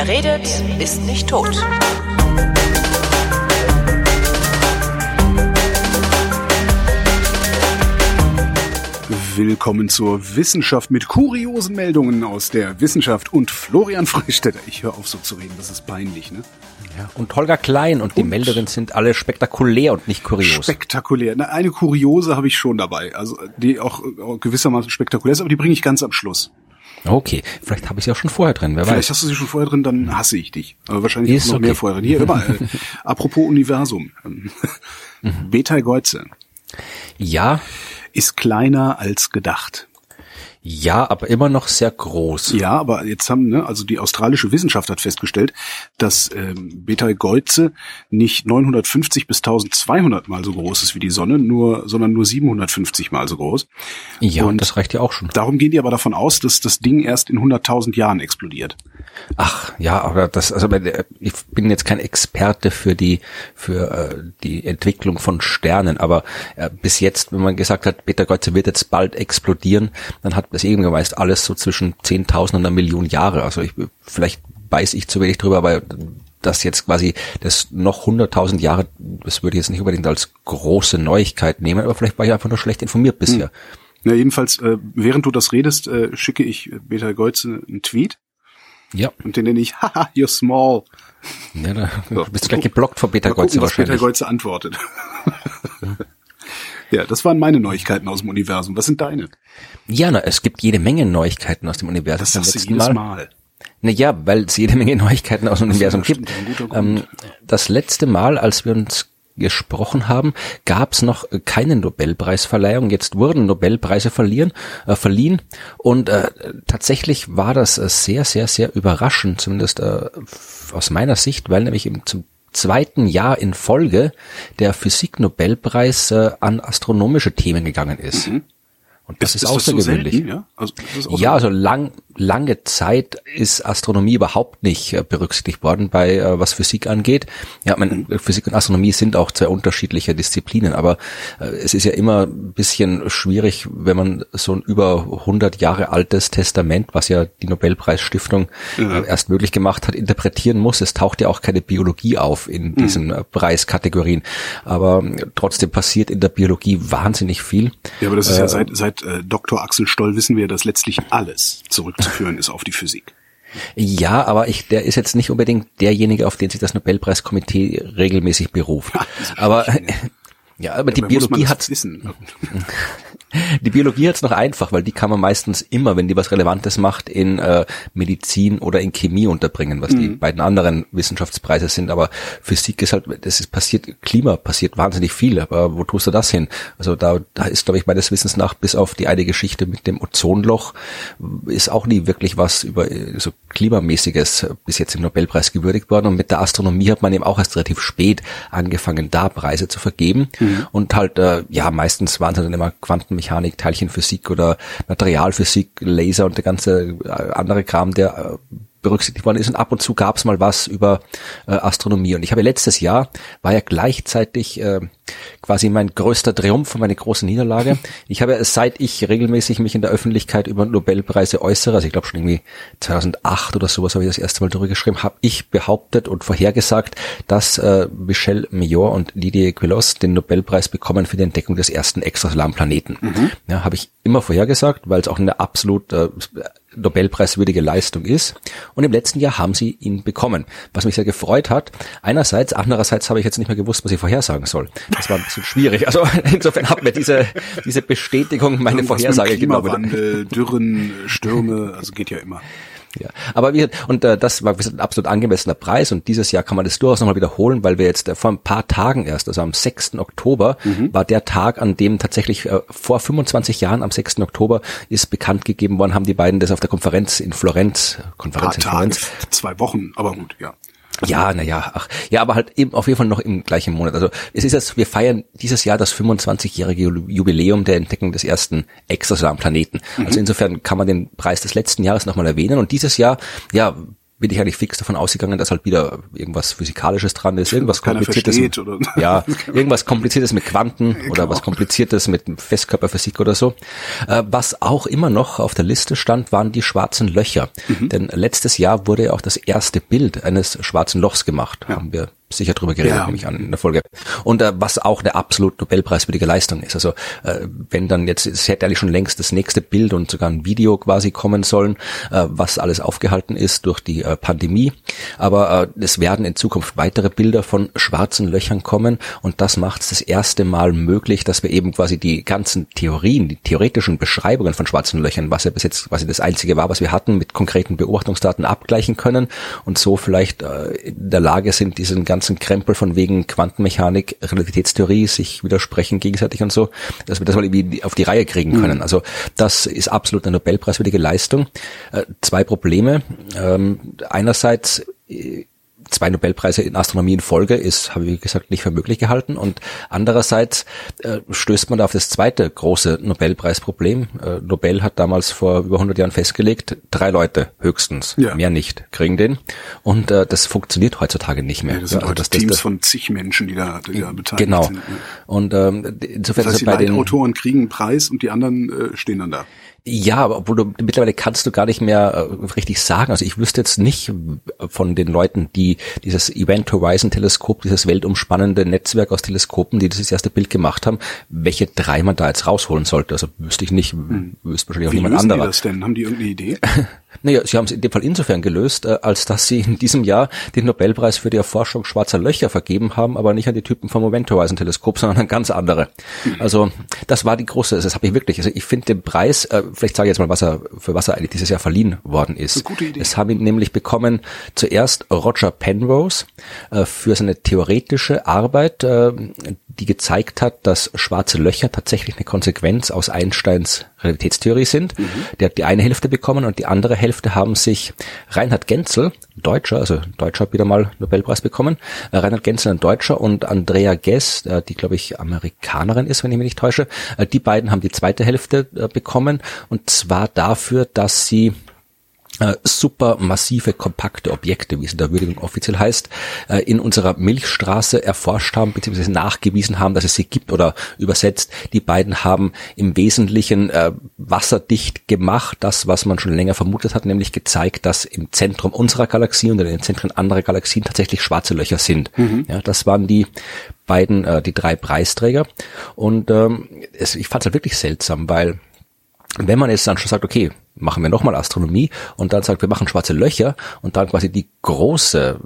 Wer redet, ist nicht tot. Willkommen zur Wissenschaft mit kuriosen Meldungen aus der Wissenschaft und Florian Freistetter. Ich höre auf so zu reden, das ist peinlich, ne? Ja, und Holger Klein und die und Meldungen sind alle spektakulär und nicht kurios. Spektakulär. Na, eine kuriose habe ich schon dabei, also die auch gewissermaßen spektakulär ist, aber die bringe ich ganz am Schluss. Okay, vielleicht habe ich sie auch schon vorher drin, wer vielleicht weiß. hast du sie schon vorher drin, dann hasse ich dich. Aber wahrscheinlich ist noch okay. mehr vorher drin. Hier, immer, äh, apropos Universum. mhm. Beta Geuze. Ja. Ist kleiner als gedacht. Ja, aber immer noch sehr groß. Ja, aber jetzt haben, ne, also die australische Wissenschaft hat festgestellt, dass ähm, Betelgeuse nicht 950 bis 1200 mal so groß ist wie die Sonne, nur, sondern nur 750 mal so groß. Ja, und das reicht ja auch schon. Darum gehen die aber davon aus, dass das Ding erst in 100.000 Jahren explodiert. Ach, ja, aber das, also ich bin jetzt kein Experte für die, für äh, die Entwicklung von Sternen, aber äh, bis jetzt, wenn man gesagt hat, Betelgeuse wird jetzt bald explodieren, dann hat das eben meist alles so zwischen 10.000 und einer Million Jahre. Also ich, vielleicht weiß ich zu wenig drüber, aber das jetzt quasi das noch 100.000 Jahre, das würde ich jetzt nicht unbedingt als große Neuigkeit nehmen, aber vielleicht war ich einfach nur schlecht informiert bisher. Hm. Ja, jedenfalls, äh, während du das redest, äh, schicke ich Beta Geuze einen Tweet. Ja. Und den nenne ich, haha, you're small. Ja, da so, bist du gleich geblockt von Beta Geuze wahrscheinlich. Beta Geuze antwortet. Ja, das waren meine Neuigkeiten aus dem Universum. Was sind deine? Ja, na, es gibt jede Menge Neuigkeiten aus dem Universum. Das sagst du jedes Mal. Mal. Naja, weil es jede Menge Neuigkeiten aus dem Universum gibt. Ähm, das letzte Mal, als wir uns gesprochen haben, gab es noch keine Nobelpreisverleihung. Jetzt wurden Nobelpreise verlieren, äh, verliehen und äh, tatsächlich war das äh, sehr, sehr, sehr überraschend, zumindest äh, aus meiner Sicht, weil nämlich im, zum zweiten Jahr in Folge der Physik-Nobelpreis äh, an astronomische Themen gegangen ist. Mhm. Und das ist, ist, ist außergewöhnlich. Das so selten, ja? Also, das ist ja, also lang, lange Zeit ist Astronomie überhaupt nicht äh, berücksichtigt worden bei äh, was Physik angeht. Ja, meine, mhm. Physik und Astronomie sind auch zwei unterschiedliche Disziplinen, aber äh, es ist ja immer ein bisschen schwierig, wenn man so ein über 100 Jahre altes Testament, was ja die Nobelpreisstiftung ja. erst möglich gemacht hat, interpretieren muss. Es taucht ja auch keine Biologie auf in mhm. diesen mhm. Preiskategorien, aber trotzdem passiert in der Biologie wahnsinnig viel. Ja, aber das ist äh, ja seit, seit äh, Dr. Axel Stoll wissen wir, dass letztlich alles zurückzuführen ist auf die Physik. Ja, aber ich, der ist jetzt nicht unbedingt derjenige, auf den sich das Nobelpreiskomitee regelmäßig beruft. Ja, aber ja, aber die Biologie hat wissen. Die Biologie hat's noch einfach, weil die kann man meistens immer, wenn die was Relevantes macht, in äh, Medizin oder in Chemie unterbringen, was mhm. die beiden anderen Wissenschaftspreise sind. Aber Physik ist halt, das ist passiert, Klima passiert wahnsinnig viel. Aber wo tust du das hin? Also da, da ist, glaube ich, meines Wissens nach, bis auf die eine Geschichte mit dem Ozonloch, ist auch nie wirklich was über so klimamäßiges bis jetzt im Nobelpreis gewürdigt worden. Und mit der Astronomie hat man eben auch erst relativ spät angefangen, da Preise zu vergeben. Mhm. Und halt, äh, ja, meistens waren es dann immer Quanten Quantenmechanik, Teilchenphysik oder Materialphysik, Laser und der ganze äh, andere Kram, der äh, berücksichtigt worden ist und ab und zu gab es mal was über äh, Astronomie und ich habe letztes Jahr war ja gleichzeitig äh, quasi mein größter Triumph und meine große Niederlage. Ich habe seit ich regelmäßig mich in der Öffentlichkeit über Nobelpreise äußere, also ich glaube schon irgendwie 2008 oder sowas habe ich das erste Mal darüber geschrieben, habe ich behauptet und vorhergesagt, dass äh, Michel Mayor und Didier Queloz den Nobelpreis bekommen für die Entdeckung des ersten extrasolaren Planeten. Mhm. Ja, habe ich immer vorhergesagt, weil es auch eine absolut äh, Nobelpreiswürdige Leistung ist. Und im letzten Jahr haben sie ihn bekommen, was mich sehr gefreut hat. Einerseits, andererseits habe ich jetzt nicht mehr gewusst, was ich vorhersagen soll. Das war ein bisschen schwierig. Also insofern hat mir diese, diese Bestätigung meine Irgendwas Vorhersage genommen. Dürren, Stürme, also geht ja immer. Ja, aber wir und äh, das war ein absolut angemessener Preis und dieses Jahr kann man das durchaus nochmal wiederholen, weil wir jetzt äh, vor ein paar Tagen erst, also am 6. Oktober, mhm. war der Tag, an dem tatsächlich äh, vor 25 Jahren, am 6. Oktober, ist bekannt gegeben worden, haben die beiden das auf der Konferenz in Florenz, Konferenz in Florenz. Tage, zwei Wochen, aber gut, ja. Ja, naja, ach, ja, aber halt eben auf jeden Fall noch im gleichen Monat. Also es ist jetzt, wir feiern dieses Jahr das 25-jährige Jubiläum der Entdeckung des ersten extrasolaren Planeten. Mhm. Also insofern kann man den Preis des letzten Jahres nochmal erwähnen. Und dieses Jahr, ja, bin ich eigentlich fix davon ausgegangen, dass halt wieder irgendwas Physikalisches dran ist, irgendwas Kompliziertes. Oder? Ja, irgendwas Kompliziertes mit Quanten ja, oder was Kompliziertes mit Festkörperphysik oder so. Äh, was auch immer noch auf der Liste stand, waren die schwarzen Löcher. Mhm. Denn letztes Jahr wurde ja auch das erste Bild eines schwarzen Lochs gemacht. Ja. Haben wir sicher drüber geredet, ja. nehme ich an, in der Folge. Und äh, was auch eine absolut Nobelpreiswürdige Leistung ist. Also äh, wenn dann jetzt, es hätte eigentlich schon längst das nächste Bild und sogar ein Video quasi kommen sollen, äh, was alles aufgehalten ist durch die äh, Pandemie. Aber äh, es werden in Zukunft weitere Bilder von schwarzen Löchern kommen und das macht es das erste Mal möglich, dass wir eben quasi die ganzen Theorien, die theoretischen Beschreibungen von schwarzen Löchern, was ja bis jetzt quasi das einzige war, was wir hatten, mit konkreten Beobachtungsdaten abgleichen können und so vielleicht äh, in der Lage sind, diesen ganzen ganzen Krempel von wegen Quantenmechanik, Relativitätstheorie sich widersprechen gegenseitig und so, dass wir das mal irgendwie auf die Reihe kriegen können. Mhm. Also das ist absolut eine Nobelpreiswürdige Leistung. Äh, zwei Probleme. Ähm, einerseits äh, zwei Nobelpreise in Astronomie in Folge ist, habe ich wie gesagt nicht für möglich gehalten. Und andererseits äh, stößt man da auf das zweite große Nobelpreisproblem. Äh, Nobel hat damals vor über 100 Jahren festgelegt, drei Leute höchstens, ja. mehr nicht, kriegen den. Und äh, das funktioniert heutzutage nicht mehr. Ja, das sind ja, also das, Teams das, von zig Menschen, die da, die da beteiligt genau. sind. Genau. Und ähm, insofern das heißt, die bei den Autoren kriegen einen Preis und die anderen äh, stehen dann da. Ja, aber obwohl du mittlerweile kannst du gar nicht mehr äh, richtig sagen. Also ich wüsste jetzt nicht von den Leuten, die dieses Event Horizon Teleskop, dieses weltumspannende Netzwerk aus Teleskopen, die dieses erste Bild gemacht haben, welche drei man da jetzt rausholen sollte. Also wüsste ich nicht, hm. wüsste wahrscheinlich auch Wie niemand anderer. Wie das denn? Haben die irgendeine Idee? Naja, sie haben es in dem Fall insofern gelöst, äh, als dass sie in diesem Jahr den Nobelpreis für die Erforschung schwarzer Löcher vergeben haben, aber nicht an die Typen vom Moment Horizon Teleskop, sondern an ganz andere. Also das war die große, das habe ich wirklich, also ich finde den Preis, äh, vielleicht sage ich jetzt mal, was er, für was er eigentlich dieses Jahr verliehen worden ist. Gute Idee. Es haben ihn nämlich bekommen zuerst Roger Penrose äh, für seine theoretische Arbeit, die gezeigt hat, dass schwarze Löcher tatsächlich eine Konsequenz aus Einsteins Relativitätstheorie sind. Mhm. Der hat die eine Hälfte bekommen und die andere Hälfte haben sich Reinhard Genzel, Deutscher, also Deutscher hat wieder mal Nobelpreis bekommen, äh, Reinhard Genzel ein Deutscher und Andrea Guess, äh, die glaube ich Amerikanerin ist, wenn ich mich nicht täusche, äh, die beiden haben die zweite Hälfte bekommen und zwar dafür, dass sie äh, super massive, kompakte Objekte, wie es in der Würdigung offiziell heißt, äh, in unserer Milchstraße erforscht haben, beziehungsweise nachgewiesen haben, dass es sie gibt oder übersetzt. Die beiden haben im Wesentlichen äh, wasserdicht gemacht, das, was man schon länger vermutet hat, nämlich gezeigt, dass im Zentrum unserer Galaxie und in den Zentren anderer Galaxien tatsächlich schwarze Löcher sind. Mhm. Ja, das waren die beiden, äh, die drei Preisträger. Und ähm, es, ich fand es halt wirklich seltsam, weil wenn man jetzt dann schon sagt, okay, machen wir nochmal Astronomie und dann sagt, wir machen schwarze Löcher und dann quasi die große,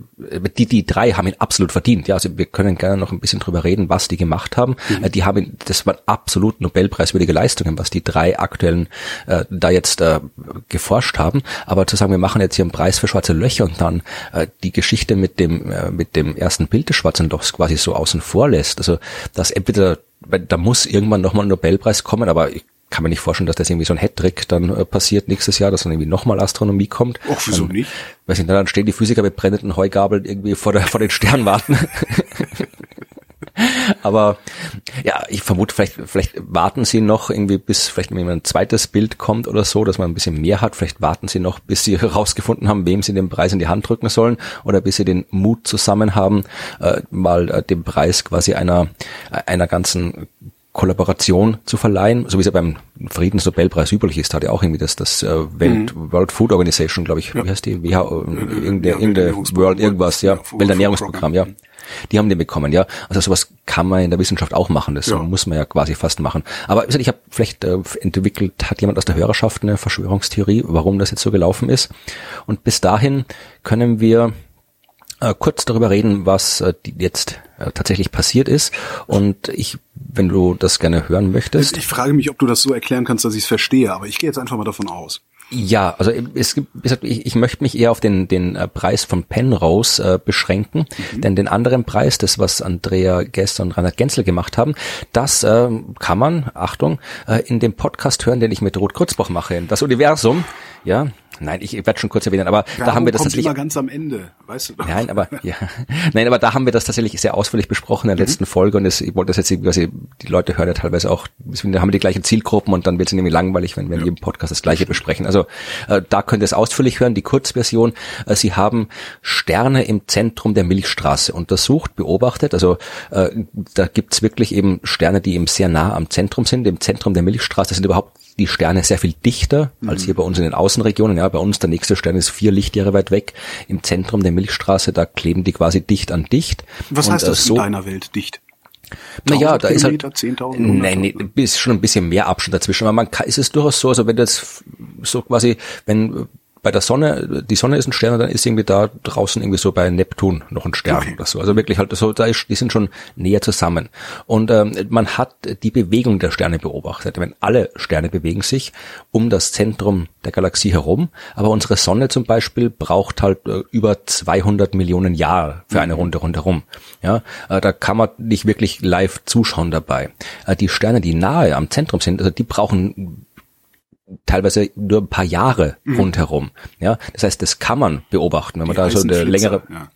die, die drei haben ihn absolut verdient. Ja, also wir können gerne noch ein bisschen drüber reden, was die gemacht haben. Mhm. Die haben, das waren absolut Nobelpreiswürdige Leistungen, was die drei aktuellen äh, da jetzt äh, geforscht haben. Aber zu sagen, wir machen jetzt hier einen Preis für schwarze Löcher und dann äh, die Geschichte mit dem, äh, mit dem ersten Bild des schwarzen Lochs quasi so außen vor lässt. Also das entweder da muss irgendwann nochmal ein Nobelpreis kommen, aber ich kann man nicht vorstellen, dass das irgendwie so ein Hattrick dann äh, passiert nächstes Jahr, dass dann irgendwie nochmal Astronomie kommt. Och, wieso dann, nicht? Weiß nicht, dann stehen die Physiker mit brennenden Heugabeln irgendwie vor, der, vor den Sternwarten. Aber ja, ich vermute, vielleicht, vielleicht warten sie noch irgendwie, bis vielleicht ein zweites Bild kommt oder so, dass man ein bisschen mehr hat. Vielleicht warten sie noch, bis sie herausgefunden haben, wem sie den Preis in die Hand drücken sollen oder bis sie den Mut zusammen haben, äh, mal äh, den Preis quasi einer, einer ganzen Kollaboration zu verleihen, so wie es ja beim Friedensnobelpreis üblich ist, hat ja auch irgendwie das, das äh, Welt, mhm. World Food Organization, glaube ich, ja. wie heißt die? WHO, irgendeine, ja, irgendeine World irgendwas, ja, Welternährungsprogramm, ja. Die haben den bekommen, ja. Also sowas kann man in der Wissenschaft auch machen, das ja. muss man ja quasi fast machen. Aber ich habe vielleicht äh, entwickelt, hat jemand aus der Hörerschaft eine Verschwörungstheorie, warum das jetzt so gelaufen ist. Und bis dahin können wir äh, kurz darüber reden, was äh, jetzt äh, tatsächlich passiert ist. Und ich, wenn du das gerne hören möchtest. Ich frage mich, ob du das so erklären kannst, dass ich es verstehe, aber ich gehe jetzt einfach mal davon aus. Ja, also es gibt, ich, ich möchte mich eher auf den, den äh, Preis von Penrose äh, beschränken, mhm. denn den anderen Preis, das was Andrea Gester und Reinhard Genzel gemacht haben, das äh, kann man, Achtung, äh, in dem Podcast hören, den ich mit Ruth Kurzbach mache, das Universum. Ja, nein, ich werde schon kurz erwähnen, aber Werbung da haben wir das tatsächlich immer ganz am Ende, weißt du? Doch. Nein, aber ja, nein, aber da haben wir das tatsächlich sehr ausführlich besprochen in der mhm. letzten Folge und das, ich wollte das jetzt quasi, die Leute hören ja teilweise auch, da haben wir die gleichen Zielgruppen und dann wird es nämlich langweilig, wenn wir in jedem Podcast das Gleiche besprechen. Also äh, da könnt ihr es ausführlich hören. Die Kurzversion: äh, Sie haben Sterne im Zentrum der Milchstraße untersucht, beobachtet. Also äh, da gibt's wirklich eben Sterne, die eben sehr nah am Zentrum sind. Im Zentrum der Milchstraße sind überhaupt die Sterne sehr viel dichter mhm. als hier bei uns in den Außenregionen. Ja, bei uns der nächste Stern ist vier Lichtjahre weit weg. Im Zentrum der Milchstraße, da kleben die quasi dicht an dicht. Was Und, heißt das äh, so, in deiner Welt dicht? Naja, da ist halt, nein, nee, ist schon ein bisschen mehr Abstand dazwischen, aber man kann, ist es durchaus so, also wenn das so quasi, wenn bei der Sonne, die Sonne ist ein Stern und dann ist irgendwie da draußen irgendwie so bei Neptun noch ein Stern okay. oder so. Also wirklich halt so, da ist, die sind schon näher zusammen. Und ähm, man hat die Bewegung der Sterne beobachtet. Wenn alle Sterne bewegen sich um das Zentrum der Galaxie herum, aber unsere Sonne zum Beispiel braucht halt äh, über 200 Millionen Jahre für eine mhm. Runde rundherum. Ja, äh, da kann man nicht wirklich live zuschauen dabei. Äh, die Sterne, die nahe am Zentrum sind, also die brauchen teilweise nur ein paar Jahre mhm. rundherum. Ja, das heißt, das kann man beobachten, wenn man Die da so eine längere, ja.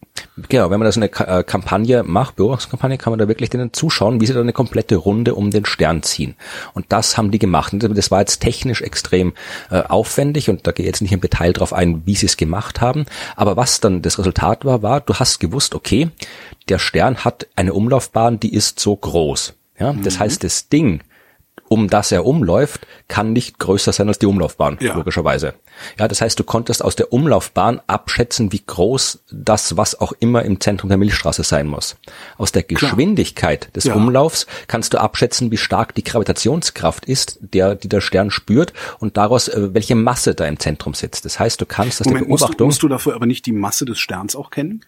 genau, wenn man da so eine äh, Kampagne macht, Beobachtungskampagne, kann man da wirklich denen zuschauen, wie sie da eine komplette Runde um den Stern ziehen. Und das haben die gemacht. Und das war jetzt technisch extrem äh, aufwendig und da gehe ich jetzt nicht im Detail drauf ein, wie sie es gemacht haben. Aber was dann das Resultat war, war, du hast gewusst, okay, der Stern hat eine Umlaufbahn, die ist so groß. Ja, das mhm. heißt, das Ding um das er umläuft, kann nicht größer sein als die Umlaufbahn, ja. logischerweise. Ja, das heißt, du konntest aus der Umlaufbahn abschätzen, wie groß das, was auch immer im Zentrum der Milchstraße sein muss. Aus der Geschwindigkeit Klar. des ja. Umlaufs kannst du abschätzen, wie stark die Gravitationskraft ist, der, die der Stern spürt und daraus, äh, welche Masse da im Zentrum sitzt. Das heißt, du kannst aus Moment, der Beobachtung... Musst du, musst du dafür aber nicht die Masse des Sterns auch kennen?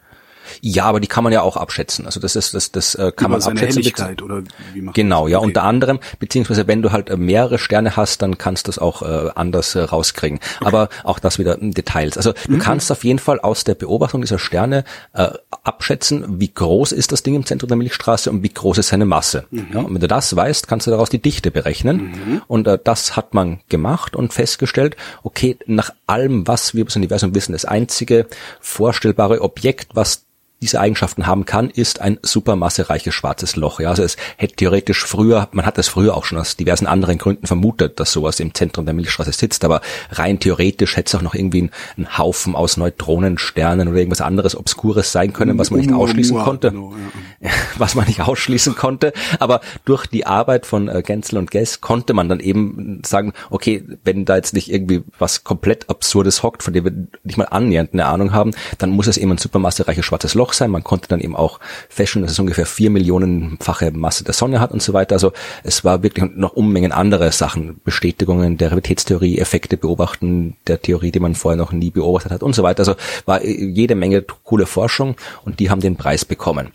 Ja, aber die kann man ja auch abschätzen. Also das ist das das äh, kann Über man abschätzen. Helligkeit oder wie macht genau, ja, okay. unter anderem beziehungsweise wenn du halt äh, mehrere Sterne hast, dann kannst du das auch äh, anders äh, rauskriegen. Okay. Aber auch das wieder Details. Also du mhm. kannst auf jeden Fall aus der Beobachtung dieser Sterne äh, abschätzen, wie groß ist das Ding im Zentrum der Milchstraße und wie groß ist seine Masse. Mhm. Ja, und wenn du das weißt, kannst du daraus die Dichte berechnen. Mhm. Und äh, das hat man gemacht und festgestellt, okay, nach allem, was wir über das Universum wissen, das einzige vorstellbare Objekt, was diese Eigenschaften haben kann, ist ein supermassereiches schwarzes Loch. Ja, also es hätte theoretisch früher, man hat das früher auch schon aus diversen anderen Gründen vermutet, dass sowas im Zentrum der Milchstraße sitzt, aber rein theoretisch hätte es auch noch irgendwie ein, Haufen aus Neutronensternen oder irgendwas anderes Obskures sein können, was man nicht ausschließen konnte. Was man nicht ausschließen konnte. Aber durch die Arbeit von äh, Genzel und Guess konnte man dann eben sagen, okay, wenn da jetzt nicht irgendwie was komplett Absurdes hockt, von dem wir nicht mal annähernd eine Ahnung haben, dann muss es eben ein supermassereiches schwarzes Loch Loch sein. Man konnte dann eben auch feststellen, dass es ungefähr vier Millionenfache Masse der Sonne hat und so weiter. Also es war wirklich noch Unmengen andere Sachen, Bestätigungen der Realitätstheorie, Effekte beobachten der Theorie, die man vorher noch nie beobachtet hat und so weiter. Also war jede Menge coole Forschung und die haben den Preis bekommen.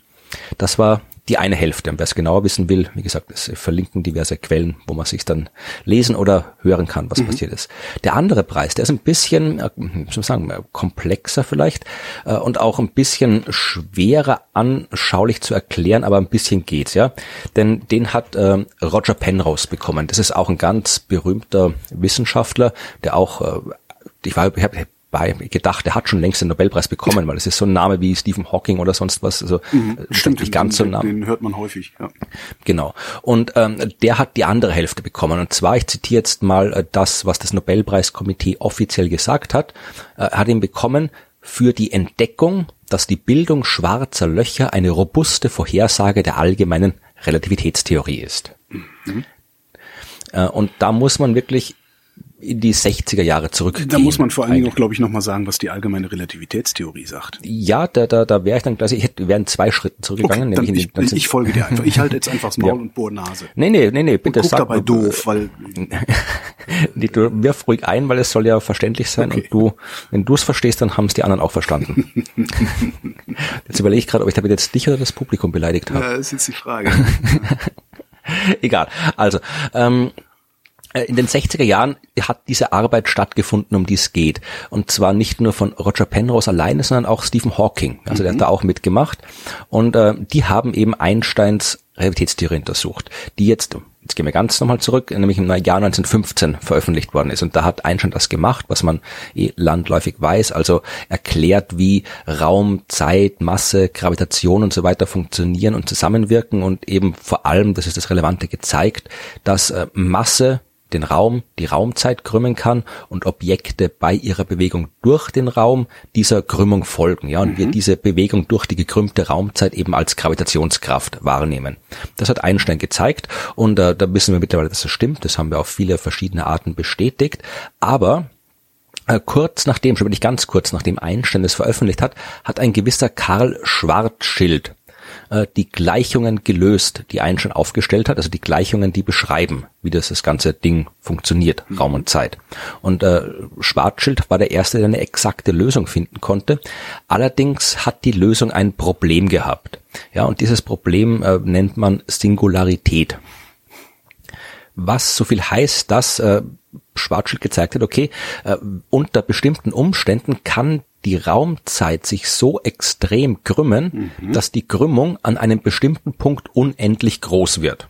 Das war die eine Hälfte. Und wer es genauer wissen will, wie gesagt, es verlinken diverse Quellen, wo man sich dann lesen oder hören kann, was mhm. passiert ist. Der andere Preis, der ist ein bisschen, äh, soll sagen, komplexer vielleicht äh, und auch ein bisschen schwerer anschaulich zu erklären, aber ein bisschen geht's, ja. Denn den hat äh, Roger Penrose bekommen. Das ist auch ein ganz berühmter Wissenschaftler, der auch äh, ich war, ich habe bei gedacht, er hat schon längst den Nobelpreis bekommen, weil es ist so ein Name wie Stephen Hawking oder sonst was. Also mhm, äh, stimmt nicht ganz so ein Name. Den hört man häufig. Ja. Genau. Und ähm, der hat die andere Hälfte bekommen. Und zwar, ich zitiere jetzt mal äh, das, was das Nobelpreiskomitee offiziell gesagt hat. Äh, hat ihn bekommen für die Entdeckung, dass die Bildung schwarzer Löcher eine robuste Vorhersage der allgemeinen Relativitätstheorie ist. Mhm. Äh, und da muss man wirklich in die 60er Jahre zurückgehen. Da muss man vor allen Dingen auch, glaube ich, nochmal sagen, was die allgemeine Relativitätstheorie sagt. Ja, da, da, da wäre ich dann gleich, ich hätte, wären zwei Schritte zurückgegangen. Okay, nämlich ich, ich, ich folge dir einfach. Ich halte jetzt einfach das Maul ja. und bohr Nase. Nee, nee, nee, nee, bitte und guck sag dabei doof, weil... nee, du wirf ruhig ein, weil es soll ja verständlich sein okay. und du, wenn du es verstehst, dann haben es die anderen auch verstanden. jetzt überlege ich gerade, ob ich damit jetzt dich oder das Publikum beleidigt habe. Ja, das ist jetzt die Frage. Egal. Also, ähm, äh, in den 60er Jahren hat diese Arbeit stattgefunden, um die es geht. Und zwar nicht nur von Roger Penrose alleine, sondern auch Stephen Hawking. Also mhm. der hat mhm. da auch mitgemacht. Und äh, die haben eben Einsteins Relativitätstheorie untersucht, die jetzt jetzt gehen wir ganz nochmal zurück, nämlich im Jahr 1915 veröffentlicht worden ist. Und da hat Einstein das gemacht, was man eh landläufig weiß, also erklärt, wie Raum, Zeit, Masse, Gravitation und so weiter funktionieren und zusammenwirken und eben vor allem, das ist das Relevante, gezeigt, dass äh, Masse den Raum, die Raumzeit krümmen kann und Objekte bei ihrer Bewegung durch den Raum dieser Krümmung folgen, ja, und mhm. wir diese Bewegung durch die gekrümmte Raumzeit eben als Gravitationskraft wahrnehmen. Das hat Einstein gezeigt und äh, da wissen wir mittlerweile, dass das stimmt. Das haben wir auf viele verschiedene Arten bestätigt. Aber äh, kurz nachdem, schon wirklich ganz kurz nachdem Einstein es veröffentlicht hat, hat ein gewisser Karl Schwarzschild äh, die Gleichungen gelöst, die Einstein aufgestellt hat, also die Gleichungen, die beschreiben, wie das, das ganze Ding funktioniert, mhm. Raum und Zeit. Und äh, Schwarzschild war der Erste, der eine exakte Lösung finden konnte. Allerdings hat die Lösung ein Problem gehabt. Ja, und dieses Problem äh, nennt man Singularität. Was so viel heißt, dass äh, Schwarzschild gezeigt hat, okay, äh, unter bestimmten Umständen kann die Raumzeit sich so extrem krümmen, mhm. dass die Krümmung an einem bestimmten Punkt unendlich groß wird.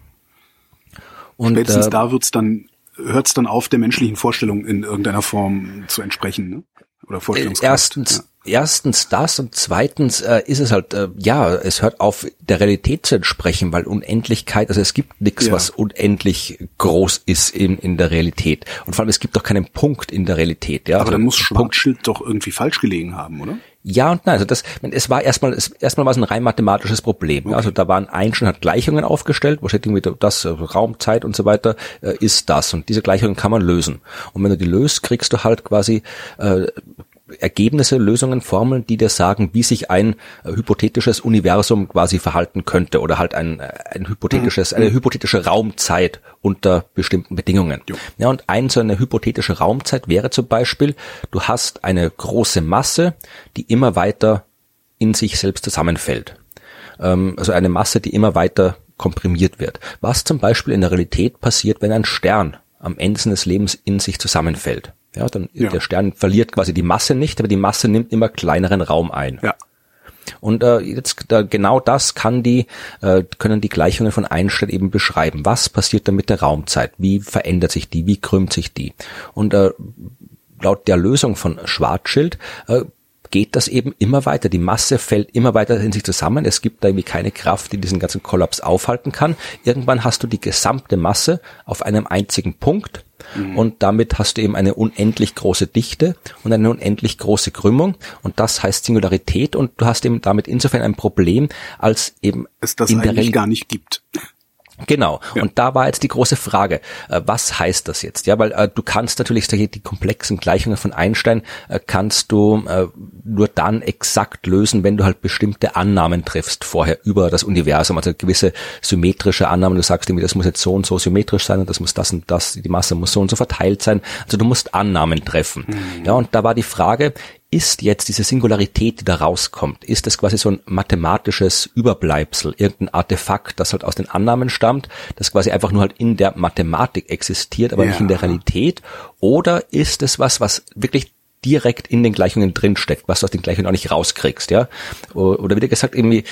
Und Spätestens äh, da wird's dann, hört's dann auf, der menschlichen Vorstellung in irgendeiner Form zu entsprechen, ne? Oder Vorstellungskraft. Erstens, ja erstens das und zweitens äh, ist es halt, äh, ja, es hört auf, der Realität zu entsprechen, weil Unendlichkeit, also es gibt nichts, ja. was unendlich groß ist in, in der Realität. Und vor allem, es gibt doch keinen Punkt in der Realität. Ja? Aber also, dann muss Schwarzschild doch irgendwie falsch gelegen haben, oder? Ja und nein, also das, es war erstmal, es, erstmal war es ein rein mathematisches Problem. Okay. Also da waren Einstein hat Gleichungen aufgestellt, wo steht irgendwie das, also Raum, Zeit und so weiter, äh, ist das. Und diese Gleichungen kann man lösen. Und wenn du die löst, kriegst du halt quasi äh, Ergebnisse, Lösungen, Formeln, die dir sagen, wie sich ein äh, hypothetisches Universum quasi verhalten könnte oder halt ein, äh, ein hypothetisches, mhm. eine hypothetische Raumzeit unter bestimmten Bedingungen. Jo. Ja, und ein so eine hypothetische Raumzeit wäre zum Beispiel, du hast eine große Masse, die immer weiter in sich selbst zusammenfällt. Ähm, also eine Masse, die immer weiter komprimiert wird. Was zum Beispiel in der Realität passiert, wenn ein Stern am Ende seines Lebens in sich zusammenfällt. Ja, dann ja. der Stern verliert quasi die Masse nicht, aber die Masse nimmt immer kleineren Raum ein. Ja. Und äh, jetzt äh, genau das kann die äh, können die Gleichungen von Einstein eben beschreiben. Was passiert da mit der Raumzeit? Wie verändert sich die? Wie krümmt sich die? Und äh, laut der Lösung von Schwarzschild äh, geht das eben immer weiter. Die Masse fällt immer weiter in sich zusammen. Es gibt da irgendwie keine Kraft, die diesen ganzen Kollaps aufhalten kann. Irgendwann hast du die gesamte Masse auf einem einzigen Punkt Mhm. Und damit hast du eben eine unendlich große Dichte und eine unendlich große Krümmung. Und das heißt Singularität. Und du hast eben damit insofern ein Problem, als eben es das in der Realität gar nicht gibt. Genau. Ja. Und da war jetzt die große Frage, äh, was heißt das jetzt? Ja, weil äh, du kannst natürlich die komplexen Gleichungen von Einstein äh, kannst du äh, nur dann exakt lösen, wenn du halt bestimmte Annahmen triffst vorher über das Universum, also gewisse symmetrische Annahmen. Du sagst irgendwie, das muss jetzt so und so symmetrisch sein und das muss das und das, die Masse muss so und so verteilt sein. Also du musst Annahmen treffen. Mhm. Ja, und da war die Frage, ist jetzt diese Singularität, die da rauskommt, ist das quasi so ein mathematisches Überbleibsel, irgendein Artefakt, das halt aus den Annahmen stammt, das quasi einfach nur halt in der Mathematik existiert, aber ja. nicht in der Realität? Oder ist es was, was wirklich direkt in den Gleichungen drinsteckt, was du aus den Gleichungen auch nicht rauskriegst, ja? Oder wieder gesagt, irgendwie,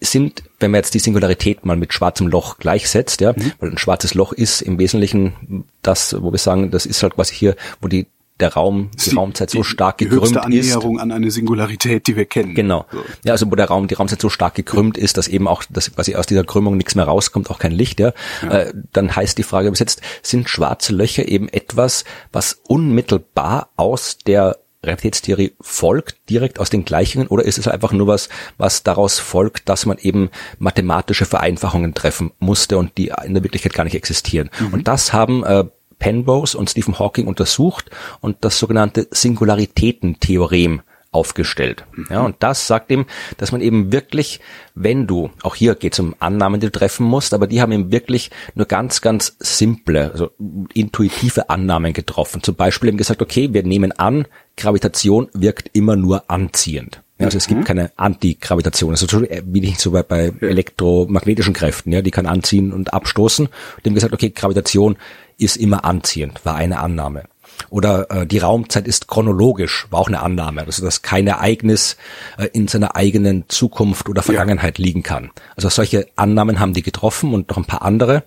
sind, wenn man jetzt die Singularität mal mit schwarzem Loch gleichsetzt, ja, mhm. weil ein schwarzes Loch ist im Wesentlichen das, wo wir sagen, das ist halt quasi hier, wo die der Raum, die, die Raumzeit so stark die gekrümmt Annäherung ist. an eine Singularität, die wir kennen. Genau. So. Ja, also wo der Raum, die Raumzeit so stark gekrümmt ist, dass eben auch, dass quasi aus dieser Krümmung nichts mehr rauskommt, auch kein Licht, ja. ja. Äh, dann heißt die Frage besetzt, sind schwarze Löcher eben etwas, was unmittelbar aus der Relativitätstheorie folgt direkt aus den Gleichungen oder ist es einfach nur was, was daraus folgt, dass man eben mathematische Vereinfachungen treffen musste und die in der Wirklichkeit gar nicht existieren? Mhm. Und das haben äh, Penrose und Stephen Hawking untersucht und das sogenannte Singularitätentheorem aufgestellt. Ja, und das sagt ihm, dass man eben wirklich, wenn du, auch hier geht es um Annahmen, die du treffen musst, aber die haben eben wirklich nur ganz, ganz simple, also intuitive Annahmen getroffen. Zum Beispiel eben gesagt, okay, wir nehmen an, Gravitation wirkt immer nur anziehend. Ja, also es gibt mhm. keine Antigravitation. Also wie nicht so bei, bei elektromagnetischen Kräften, ja, die kann anziehen und abstoßen. Haben gesagt, okay, Gravitation ist immer anziehend, war eine Annahme. Oder äh, die Raumzeit ist chronologisch, war auch eine Annahme, also dass kein Ereignis äh, in seiner eigenen Zukunft oder Vergangenheit ja. liegen kann. Also solche Annahmen haben die getroffen und noch ein paar andere,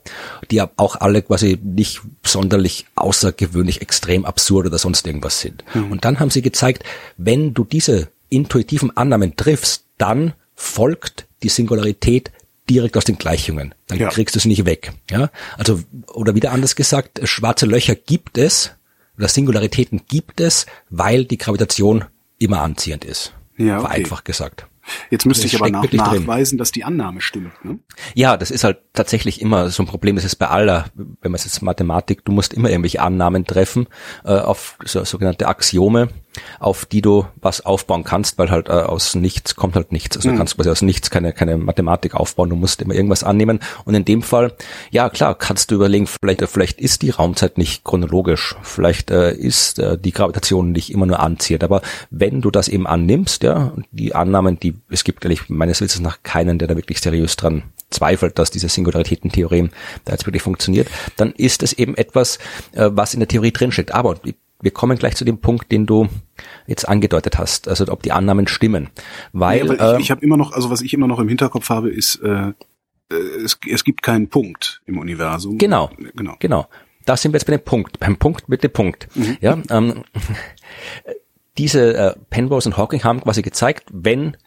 die auch alle quasi nicht sonderlich außergewöhnlich extrem absurd oder sonst irgendwas sind. Mhm. Und dann haben sie gezeigt, wenn du diese intuitiven Annahmen triffst, dann folgt die Singularität direkt aus den Gleichungen. Dann ja. kriegst du es nicht weg. Ja, also oder wieder anders gesagt, schwarze Löcher gibt es oder Singularitäten gibt es, weil die Gravitation immer anziehend ist. Ja, okay. Vereinfacht gesagt. Jetzt müsste ich aber nach, nachweisen, dass die Annahme stimmt. Ne? Ja, das ist halt tatsächlich immer so ein Problem. Das ist bei aller, wenn man es jetzt Mathematik, du musst immer irgendwelche Annahmen treffen äh, auf so, sogenannte Axiome auf die du was aufbauen kannst, weil halt äh, aus nichts kommt halt nichts. Also mhm. du kannst quasi aus nichts keine, keine Mathematik aufbauen, du musst immer irgendwas annehmen. Und in dem Fall, ja klar, kannst du überlegen, vielleicht, vielleicht ist die Raumzeit nicht chronologisch, vielleicht äh, ist äh, die Gravitation nicht immer nur anzieht. Aber wenn du das eben annimmst, ja, die Annahmen, die es gibt eigentlich meines Wissens nach keinen, der da wirklich seriös dran zweifelt, dass dieses Singularitätentheorem da jetzt wirklich funktioniert, dann ist es eben etwas, äh, was in der Theorie drinsteckt. Aber wir kommen gleich zu dem Punkt, den du jetzt angedeutet hast, also ob die Annahmen stimmen. Weil, ja, weil ich, äh, ich habe immer noch, also was ich immer noch im Hinterkopf habe, ist, äh, äh, es, es gibt keinen Punkt im Universum. Genau, genau, genau. Da sind wir jetzt bei dem Punkt, beim Punkt mit dem Punkt. Mhm. Ja, ähm, diese äh, Penrose und Hawking haben quasi gezeigt, wenn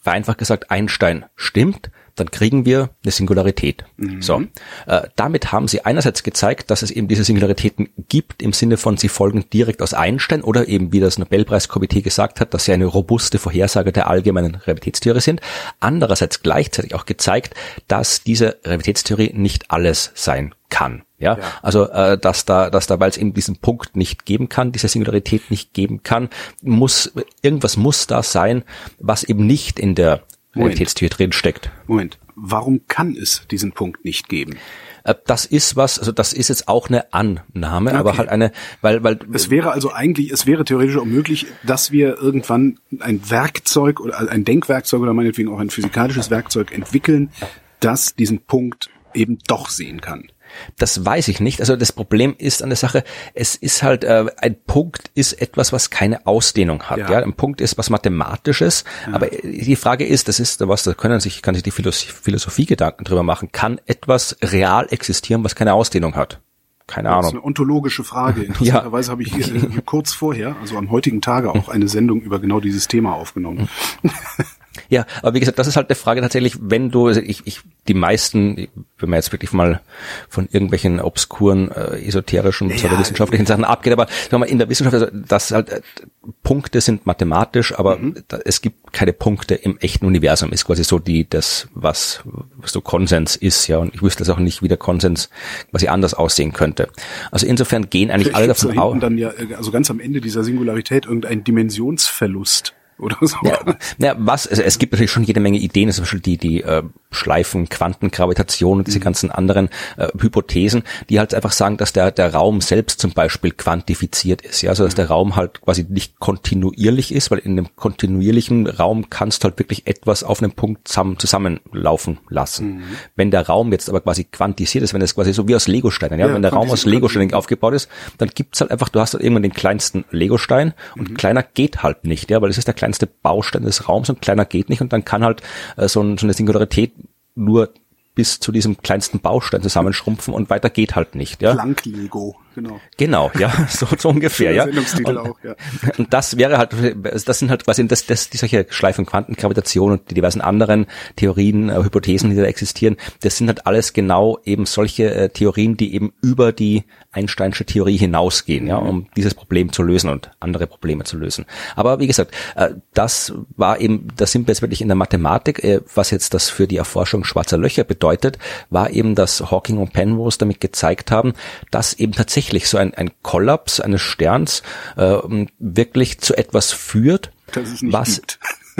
vereinfacht gesagt Einstein stimmt, dann kriegen wir eine Singularität. Mhm. So, äh, damit haben sie einerseits gezeigt, dass es eben diese Singularitäten gibt im Sinne von, sie folgen direkt aus Einstein oder eben wie das Nobelpreiskomitee gesagt hat, dass sie eine robuste Vorhersage der allgemeinen Realitätstheorie sind. Andererseits gleichzeitig auch gezeigt, dass diese Realitätstheorie nicht alles sein kann. Ja, ja. also äh, dass da, dass da, weil es eben diesen Punkt nicht geben kann, diese Singularität nicht geben kann, muss irgendwas muss da sein, was eben nicht in der Realitätstheorie drin steckt. Moment, warum kann es diesen Punkt nicht geben? Äh, das ist was, also das ist jetzt auch eine Annahme, okay. aber halt eine, weil, weil. Es wäre also eigentlich, es wäre theoretisch auch möglich, dass wir irgendwann ein Werkzeug oder ein Denkwerkzeug oder meinetwegen auch ein physikalisches Werkzeug entwickeln, das diesen Punkt eben doch sehen kann. Das weiß ich nicht. Also das Problem ist an der Sache, es ist halt, äh, ein Punkt ist etwas, was keine Ausdehnung hat. Ja, ja? ein Punkt ist was Mathematisches. Ja. Aber die Frage ist, das ist was, da können sich, kann sich die Philosophie Gedanken drüber machen. Kann etwas real existieren, was keine Ausdehnung hat? Keine Ahnung. Das ist eine ontologische Frage. Interessanterweise ja. habe ich hier, kurz vorher, also am heutigen Tage, auch eine Sendung über genau dieses Thema aufgenommen. Ja, aber wie gesagt, das ist halt eine Frage tatsächlich, wenn du, also ich, ich, die meisten, wenn man jetzt wirklich mal von irgendwelchen obskuren, äh, esoterischen, ja, wissenschaftlichen Sachen abgeht, aber sagen wir mal, in der Wissenschaft, also das halt, äh, Punkte sind mathematisch, aber mhm. da, es gibt keine Punkte im echten Universum, ist quasi so die, das, was, was so Konsens ist, ja, und ich wüsste das auch nicht, wie der Konsens quasi anders aussehen könnte. Also insofern gehen eigentlich alle davon aus. dann ja, äh, also ganz am Ende dieser Singularität irgendein Dimensionsverlust oder so. Ja, ja was, also es gibt natürlich schon jede Menge Ideen, zum Beispiel die, die äh, Schleifen, Quantengravitation und diese mhm. ganzen anderen äh, Hypothesen, die halt einfach sagen, dass der, der Raum selbst zum Beispiel quantifiziert ist. Ja, also dass mhm. der Raum halt quasi nicht kontinuierlich ist, weil in einem kontinuierlichen Raum kannst du halt wirklich etwas auf einem Punkt zusammen, zusammenlaufen lassen. Mhm. Wenn der Raum jetzt aber quasi quantisiert ist, wenn es quasi so wie aus Legosteinen, ja, ja wenn der Raum aus Legosteinen aufgebaut ist, dann gibt's halt einfach, du hast halt irgendwann den kleinsten Legostein und mhm. kleiner geht halt nicht, ja, weil es ist der kleinste kleinste Baustein des Raums und kleiner geht nicht und dann kann halt äh, so, ein, so eine Singularität nur bis zu diesem kleinsten Baustein zusammenschrumpfen und weiter geht halt nicht. Ja? Planck-Lego, genau. Genau, ja, so, so ungefähr, ja. Und, auch, ja. Und das wäre halt, das sind halt quasi das, das, die solche Schleifen Quantengravitation und die diversen anderen Theorien, äh, Hypothesen, die da existieren, das sind halt alles genau eben solche äh, Theorien, die eben über die Einsteinsche Theorie hinausgehen, ja, um dieses Problem zu lösen und andere Probleme zu lösen. Aber wie gesagt, äh, das war eben, da sind wir jetzt wirklich in der Mathematik, äh, was jetzt das für die Erforschung schwarzer Löcher bedeutet, war eben, dass Hawking und Penrose damit gezeigt haben, dass eben tatsächlich so ein, ein Kollaps eines Sterns äh, wirklich zu etwas führt, was gibt.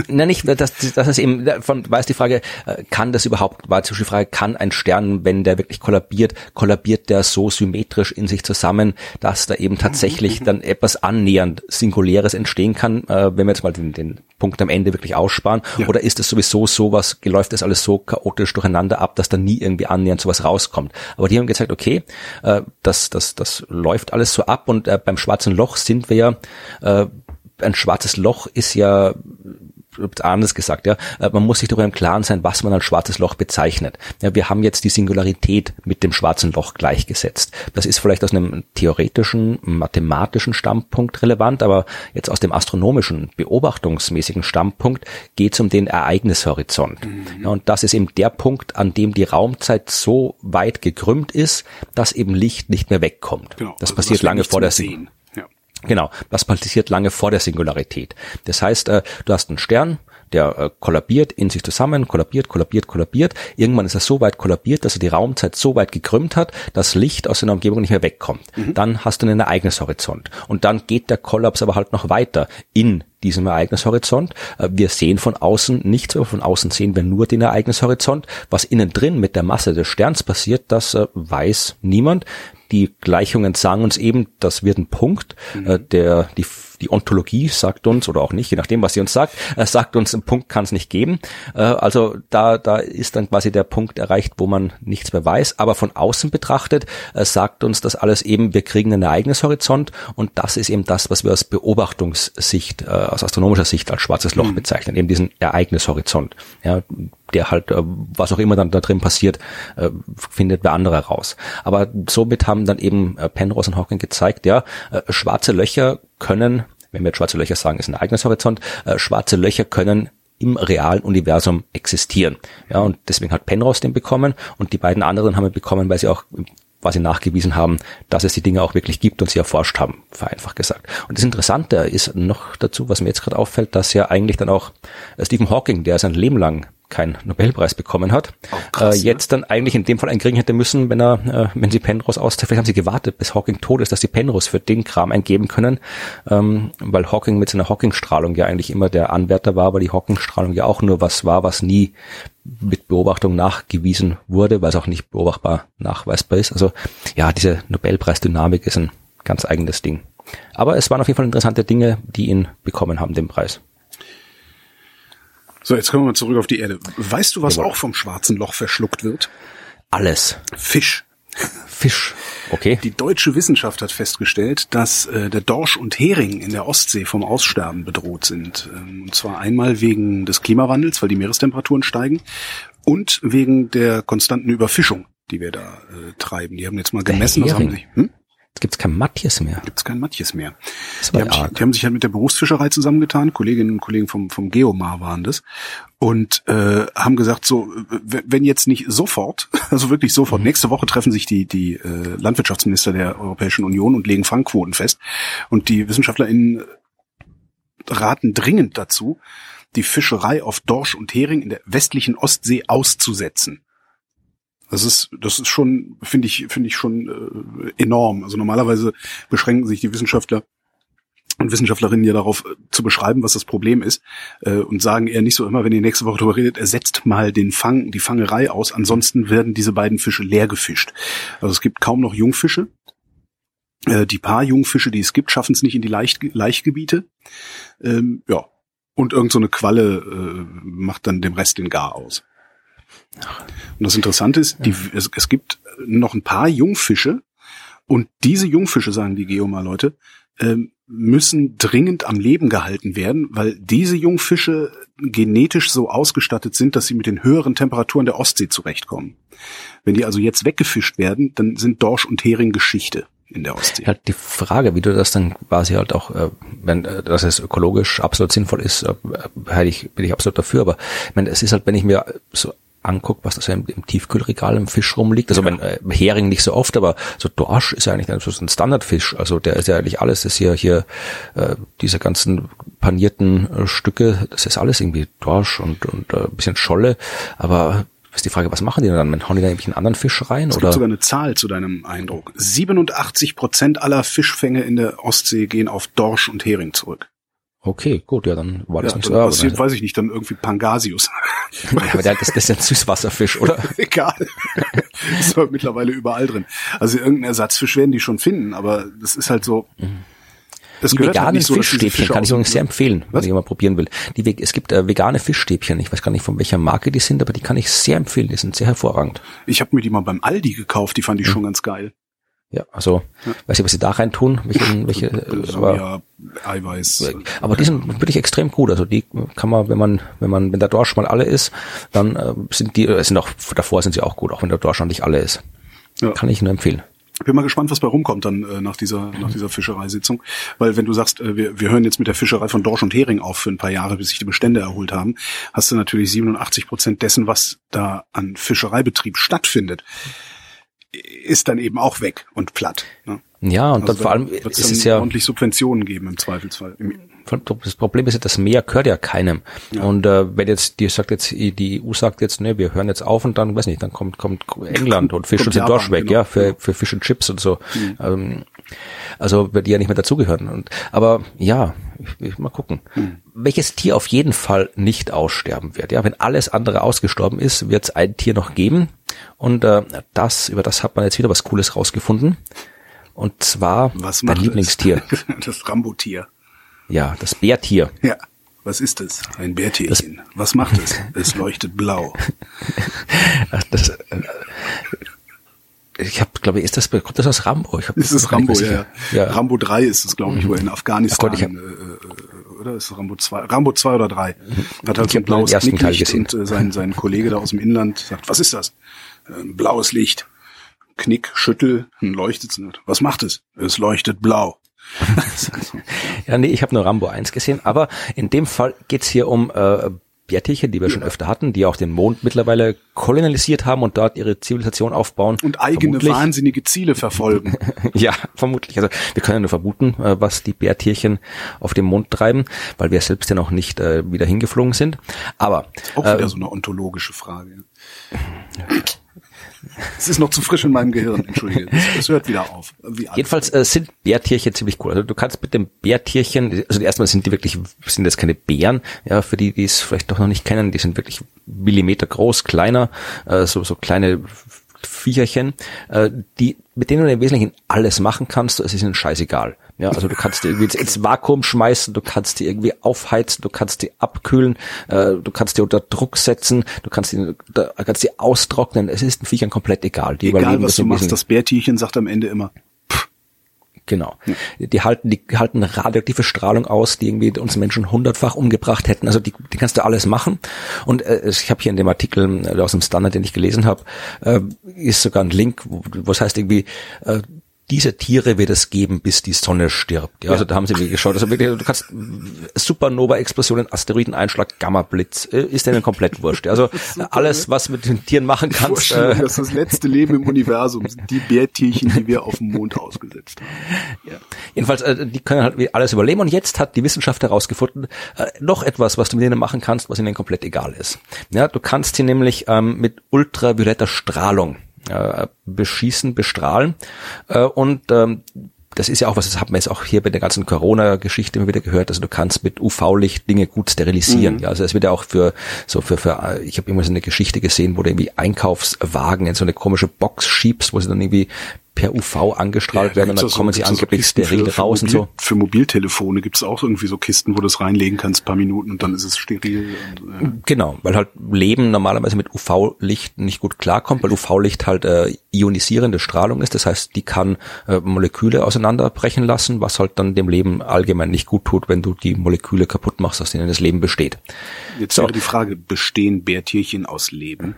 Na nicht, das, das ist eben, von, war die Frage, äh, kann das überhaupt, war zum Beispiel die Frage, kann ein Stern, wenn der wirklich kollabiert, kollabiert der so symmetrisch in sich zusammen, dass da eben tatsächlich dann etwas annähernd Singuläres entstehen kann, äh, wenn wir jetzt mal den, den Punkt am Ende wirklich aussparen, ja. oder ist es sowieso sowas, läuft das alles so chaotisch durcheinander ab, dass da nie irgendwie annähernd sowas rauskommt. Aber die haben gesagt, okay, äh, das, das, das läuft alles so ab und äh, beim schwarzen Loch sind wir ja, äh, ein schwarzes Loch ist ja anders gesagt, ja, äh, man muss sich darüber im Klaren sein, was man als schwarzes Loch bezeichnet. Ja, wir haben jetzt die Singularität mit dem schwarzen Loch gleichgesetzt. Das ist vielleicht aus einem theoretischen, mathematischen Standpunkt relevant, aber jetzt aus dem astronomischen, beobachtungsmäßigen Standpunkt geht es um den Ereignishorizont. Mhm. Ja, und das ist eben der Punkt, an dem die Raumzeit so weit gekrümmt ist, dass eben Licht nicht mehr wegkommt. Genau, das also passiert lange vor der Sehen. Genau, das passiert lange vor der Singularität. Das heißt, äh, du hast einen Stern, der äh, kollabiert in sich zusammen, kollabiert, kollabiert, kollabiert. Irgendwann ist er so weit kollabiert, dass er die Raumzeit so weit gekrümmt hat, dass Licht aus seiner Umgebung nicht mehr wegkommt. Mhm. Dann hast du einen Ereignishorizont. Und dann geht der Kollaps aber halt noch weiter in diesem Ereignishorizont. Äh, wir sehen von außen nichts, aber von außen sehen wir nur den Ereignishorizont. Was innen drin mit der Masse des Sterns passiert, das äh, weiß niemand. Die Gleichungen sagen uns eben, das wird ein Punkt, mhm. der die die Ontologie sagt uns, oder auch nicht, je nachdem, was sie uns sagt, äh, sagt uns, einen Punkt kann es nicht geben. Äh, also da, da ist dann quasi der Punkt erreicht, wo man nichts mehr weiß. Aber von außen betrachtet äh, sagt uns das alles eben, wir kriegen einen Ereignishorizont und das ist eben das, was wir aus Beobachtungssicht, äh, aus astronomischer Sicht als schwarzes Loch mhm. bezeichnen, eben diesen Ereignishorizont. Ja, der halt, äh, was auch immer dann da drin passiert, äh, findet wer andere raus. Aber somit haben dann eben äh, Penrose und Hawking gezeigt, ja, schwarze Löcher können, wenn wir schwarze Löcher sagen, ist ein eigenes Horizont, äh, schwarze Löcher können im realen Universum existieren. Ja, und deswegen hat Penrose den bekommen und die beiden anderen haben ihn bekommen, weil sie auch quasi nachgewiesen haben, dass es die Dinge auch wirklich gibt und sie erforscht haben, vereinfacht gesagt. Und das Interessante ist noch dazu, was mir jetzt gerade auffällt, dass ja eigentlich dann auch Stephen Hawking, der sein Leben lang keinen Nobelpreis bekommen hat, oh, krass, äh, jetzt dann eigentlich in dem Fall einen kriegen hätte müssen, wenn er, äh, wenn sie Penrose auszahlt. Vielleicht haben sie gewartet, bis Hawking tot ist, dass sie Penrose für den Kram eingeben können, ähm, weil Hawking mit seiner Hawking-Strahlung ja eigentlich immer der Anwärter war, weil die Hawking-Strahlung ja auch nur was war, was nie mit Beobachtung nachgewiesen wurde, weil es auch nicht beobachtbar nachweisbar ist. Also ja, diese Nobelpreisdynamik ist ein ganz eigenes Ding. Aber es waren auf jeden Fall interessante Dinge, die ihn bekommen haben, den Preis. So, jetzt kommen wir mal zurück auf die Erde. Weißt du, was Jawohl. auch vom schwarzen Loch verschluckt wird? Alles. Fisch. Fisch. Okay. Die deutsche Wissenschaft hat festgestellt, dass äh, der Dorsch und Hering in der Ostsee vom Aussterben bedroht sind. Ähm, und zwar einmal wegen des Klimawandels, weil die Meerestemperaturen steigen, und wegen der konstanten Überfischung, die wir da äh, treiben. Die haben jetzt mal gemessen, was haben sie. Hm? Jetzt gibt's kein Matjes mehr. Gibt's kein Matjes mehr. Die haben, sich, die haben, sich halt mit der Berufsfischerei zusammengetan. Kolleginnen und Kollegen vom, vom Geomar waren das. Und äh, haben gesagt, so, wenn jetzt nicht sofort, also wirklich sofort, mhm. nächste Woche treffen sich die, die äh, Landwirtschaftsminister der Europäischen Union und legen Fangquoten fest. Und die WissenschaftlerInnen raten dringend dazu, die Fischerei auf Dorsch und Hering in der westlichen Ostsee auszusetzen. Das ist, das ist schon, finde ich, finde ich schon äh, enorm. Also normalerweise beschränken sich die Wissenschaftler und Wissenschaftlerinnen ja darauf äh, zu beschreiben, was das Problem ist äh, und sagen eher nicht so immer, wenn ihr nächste Woche darüber redet, ersetzt mal den Fang, die Fangerei aus, ansonsten werden diese beiden Fische leer gefischt. Also es gibt kaum noch Jungfische. Äh, die paar Jungfische, die es gibt, schaffen es nicht in die Leicht Laichgebiete. Ähm, ja, und irgend so eine Qualle äh, macht dann dem Rest den Gar aus. Und das Interessante ist, die, es, es gibt noch ein paar Jungfische und diese Jungfische, sagen die Geomar-Leute, ähm, müssen dringend am Leben gehalten werden, weil diese Jungfische genetisch so ausgestattet sind, dass sie mit den höheren Temperaturen der Ostsee zurechtkommen. Wenn die also jetzt weggefischt werden, dann sind Dorsch und Hering Geschichte in der Ostsee. Halt die Frage, wie du das dann quasi halt auch, äh, wenn äh, dass es ökologisch absolut sinnvoll ist, äh, bin ich absolut dafür. Aber ich meine, es ist halt, wenn ich mir so anguckt, was da so im, im, Tiefkühlregal im Fisch rumliegt. Also ja. mein äh, Hering nicht so oft, aber so Dorsch ist ja eigentlich so ein Standardfisch. Also der ist ja eigentlich alles, das hier hier äh, diese ganzen panierten äh, Stücke, das ist alles irgendwie Dorsch und und äh, ein bisschen Scholle. Aber ist die Frage, was machen die dann? Hauen die da irgendwie einen anderen Fisch rein? Es oder? gibt sogar eine Zahl zu deinem Eindruck. 87 Prozent aller Fischfänge in der Ostsee gehen auf Dorsch und Hering zurück. Okay, gut, ja, dann war das ja, nicht so. Passiert, weiß ich nicht, dann irgendwie Pangasius. ja, aber der, das, das ist ja ein Süßwasserfisch, oder? Egal. ist aber mittlerweile überall drin. Also irgendeinen Ersatzfisch werden die schon finden, aber das ist halt so. Das die halt veganen halt so, Fischstäbchen kann ich übrigens sehr empfehlen, Was? wenn ich mal probieren will. Die, es gibt äh, vegane Fischstäbchen. Ich weiß gar nicht, von welcher Marke die sind, aber die kann ich sehr empfehlen. Die sind sehr hervorragend. Ich habe mir die mal beim Aldi gekauft. Die fand ich hm. schon ganz geil. Ja, also ja. weiß nicht, was sie da rein tun, welche, welche äh, aber, ja, Eiweiß. Aber die sind wirklich extrem gut. Also die kann man, wenn man, wenn man, wenn der Dorsch mal alle ist, dann äh, sind die, äh, sind auch davor sind sie auch gut, auch wenn der Dorsch noch nicht alle ist. Ja. Kann ich nur empfehlen. Bin mal gespannt, was bei rumkommt dann äh, nach dieser nach dieser Fischereisitzung, weil wenn du sagst, äh, wir, wir hören jetzt mit der Fischerei von Dorsch und Hering auf für ein paar Jahre, bis sich die Bestände erholt haben, hast du natürlich 87 Prozent dessen, was da an Fischereibetrieb stattfindet ist dann eben auch weg und platt. Ne? Ja, und also dann vor allem ist es ja ordentlich Subventionen geben im Zweifelsfall. Das Problem ist ja, das Meer gehört ja keinem. Ja. Und äh, wenn jetzt die sagt jetzt die EU sagt jetzt, ne, wir hören jetzt auf und dann weiß nicht, dann kommt kommt England und Fisch und sind Dorsch weg, genau. ja, für für Fisch und Chips und so. Mhm. Ähm, also wird die ja nicht mehr dazugehören. Und aber ja, ich, ich, mal gucken. Mhm. Welches Tier auf jeden Fall nicht aussterben wird. Ja, wenn alles andere ausgestorben ist, wird es ein Tier noch geben. Und äh, das, über das hat man jetzt wieder was Cooles rausgefunden. Und zwar was dein Lieblingstier. Das Rambotier. Ja, das Bärtier. Ja. Was ist es? Ein Bärtierchen. Das, was macht es? Es leuchtet blau. Ach, das, äh, ich habe, glaube ich, ist das kommt das aus Rambo? Ich hab, ist es Rambo, ja, ja. Rambo 3 ist es, glaube ich, wo er in mhm. Afghanistan Gott, hab, äh, oder ist es Rambo 2? Rambo 2 oder 3. Hat halt so ein blaues Knicklicht und äh, sein, sein Kollege da aus dem Inland sagt, was ist das? Äh, ein blaues Licht. Knick, schüttel, leuchtet es nicht. Was macht es? Es leuchtet blau. ja, nee, ich habe nur Rambo 1 gesehen, aber in dem Fall geht's hier um äh, Bärtierchen, die wir ja. schon öfter hatten, die auch den Mond mittlerweile kolonialisiert haben und dort ihre Zivilisation aufbauen. Und eigene vermutlich. wahnsinnige Ziele verfolgen. ja, vermutlich. Also wir können nur vermuten, äh, was die Bärtierchen auf dem Mond treiben, weil wir selbst ja noch nicht äh, wieder hingeflogen sind. Aber auch wieder äh, so eine ontologische Frage. Es ist noch zu frisch in meinem Gehirn, entschuldige. Es hört wieder auf. Jedenfalls äh, sind Bärtierchen ziemlich cool. Also du kannst mit dem Bärtierchen, also erstmal sind die wirklich, sind das keine Bären, ja, für die, die es vielleicht doch noch nicht kennen, die sind wirklich Millimeter groß, kleiner, äh, so, so kleine Viecherchen, äh, die, mit denen du im Wesentlichen alles machen kannst, es ist ihnen scheißegal. Ja, also du kannst die irgendwie ins Vakuum schmeißen, du kannst die irgendwie aufheizen, du kannst die abkühlen, äh, du kannst die unter Druck setzen, du kannst die, du kannst die austrocknen. Es ist den Viechern komplett egal. Die egal, was du machst, das Bärtierchen sagt am Ende immer, Genau. Die halten, die halten radioaktive Strahlung aus, die irgendwie uns Menschen hundertfach umgebracht hätten. Also die, die kannst du alles machen. Und äh, ich habe hier in dem Artikel äh, aus dem Standard, den ich gelesen habe, äh, ist sogar ein Link, wo, wo es heißt irgendwie, äh, diese Tiere wird es geben, bis die Sonne stirbt. Ja, also da haben sie wirklich geschaut. Also wirklich, du kannst Supernova-Explosionen, Asteroideneinschlag, Gamma-Blitz, äh, ist denen komplett wurscht. Also alles, was mit den Tieren machen kannst. Äh, das ist das letzte Leben im Universum, die Bärtierchen, die wir auf dem Mond ausgesetzt haben. Ja. Jedenfalls, äh, die können halt alles überleben. Und jetzt hat die Wissenschaft herausgefunden, äh, noch etwas, was du mit denen machen kannst, was ihnen komplett egal ist. Ja, du kannst sie nämlich ähm, mit ultravioletter Strahlung äh, beschießen, bestrahlen. Äh, und ähm, das ist ja auch was, das hat man jetzt auch hier bei der ganzen Corona-Geschichte immer wieder gehört. Also du kannst mit UV-Licht Dinge gut sterilisieren. Mhm. Ja, also es wird ja auch für so für für ich habe immer so eine Geschichte gesehen, wo du irgendwie Einkaufswagen in so eine komische Box schiebst, wo sie dann irgendwie per UV angestrahlt ja, werden und dann kommen sie angeblich so steril für, raus für Mobil, und so. Für Mobiltelefone gibt es auch irgendwie so Kisten, wo du das reinlegen kannst, paar Minuten und dann ist es steril. Und, ja. Genau, weil halt Leben normalerweise mit UV-Licht nicht gut klarkommt, weil UV-Licht halt äh, ionisierende Strahlung ist. Das heißt, die kann äh, Moleküle auseinanderbrechen lassen, was halt dann dem Leben allgemein nicht gut tut, wenn du die Moleküle kaputt machst, aus denen das Leben besteht. Jetzt so. wäre die Frage, bestehen Bärtierchen aus Leben?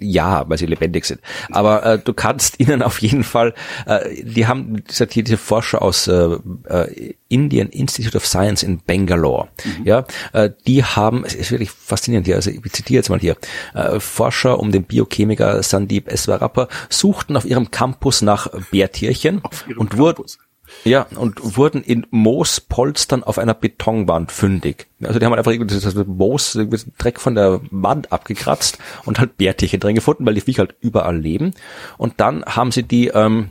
Ja, weil sie lebendig sind. Aber äh, du kannst ihnen auf jeden Fall, äh, die haben diese, diese Forscher aus äh, äh, Indian Institute of Science in Bangalore, mhm. ja, äh, die haben, es ist wirklich faszinierend hier, also ich zitiere jetzt mal hier, äh, Forscher um den Biochemiker Sandeep Eswarappa suchten auf ihrem Campus nach Bärtierchen und wurden ja, und wurden in Moospolstern auf einer Betonwand fündig. Also die haben einfach irgendwie das Moos, Dreck von der Wand abgekratzt und halt Bärtierchen drin gefunden, weil die Viecher halt überall leben. Und dann haben sie die ähm,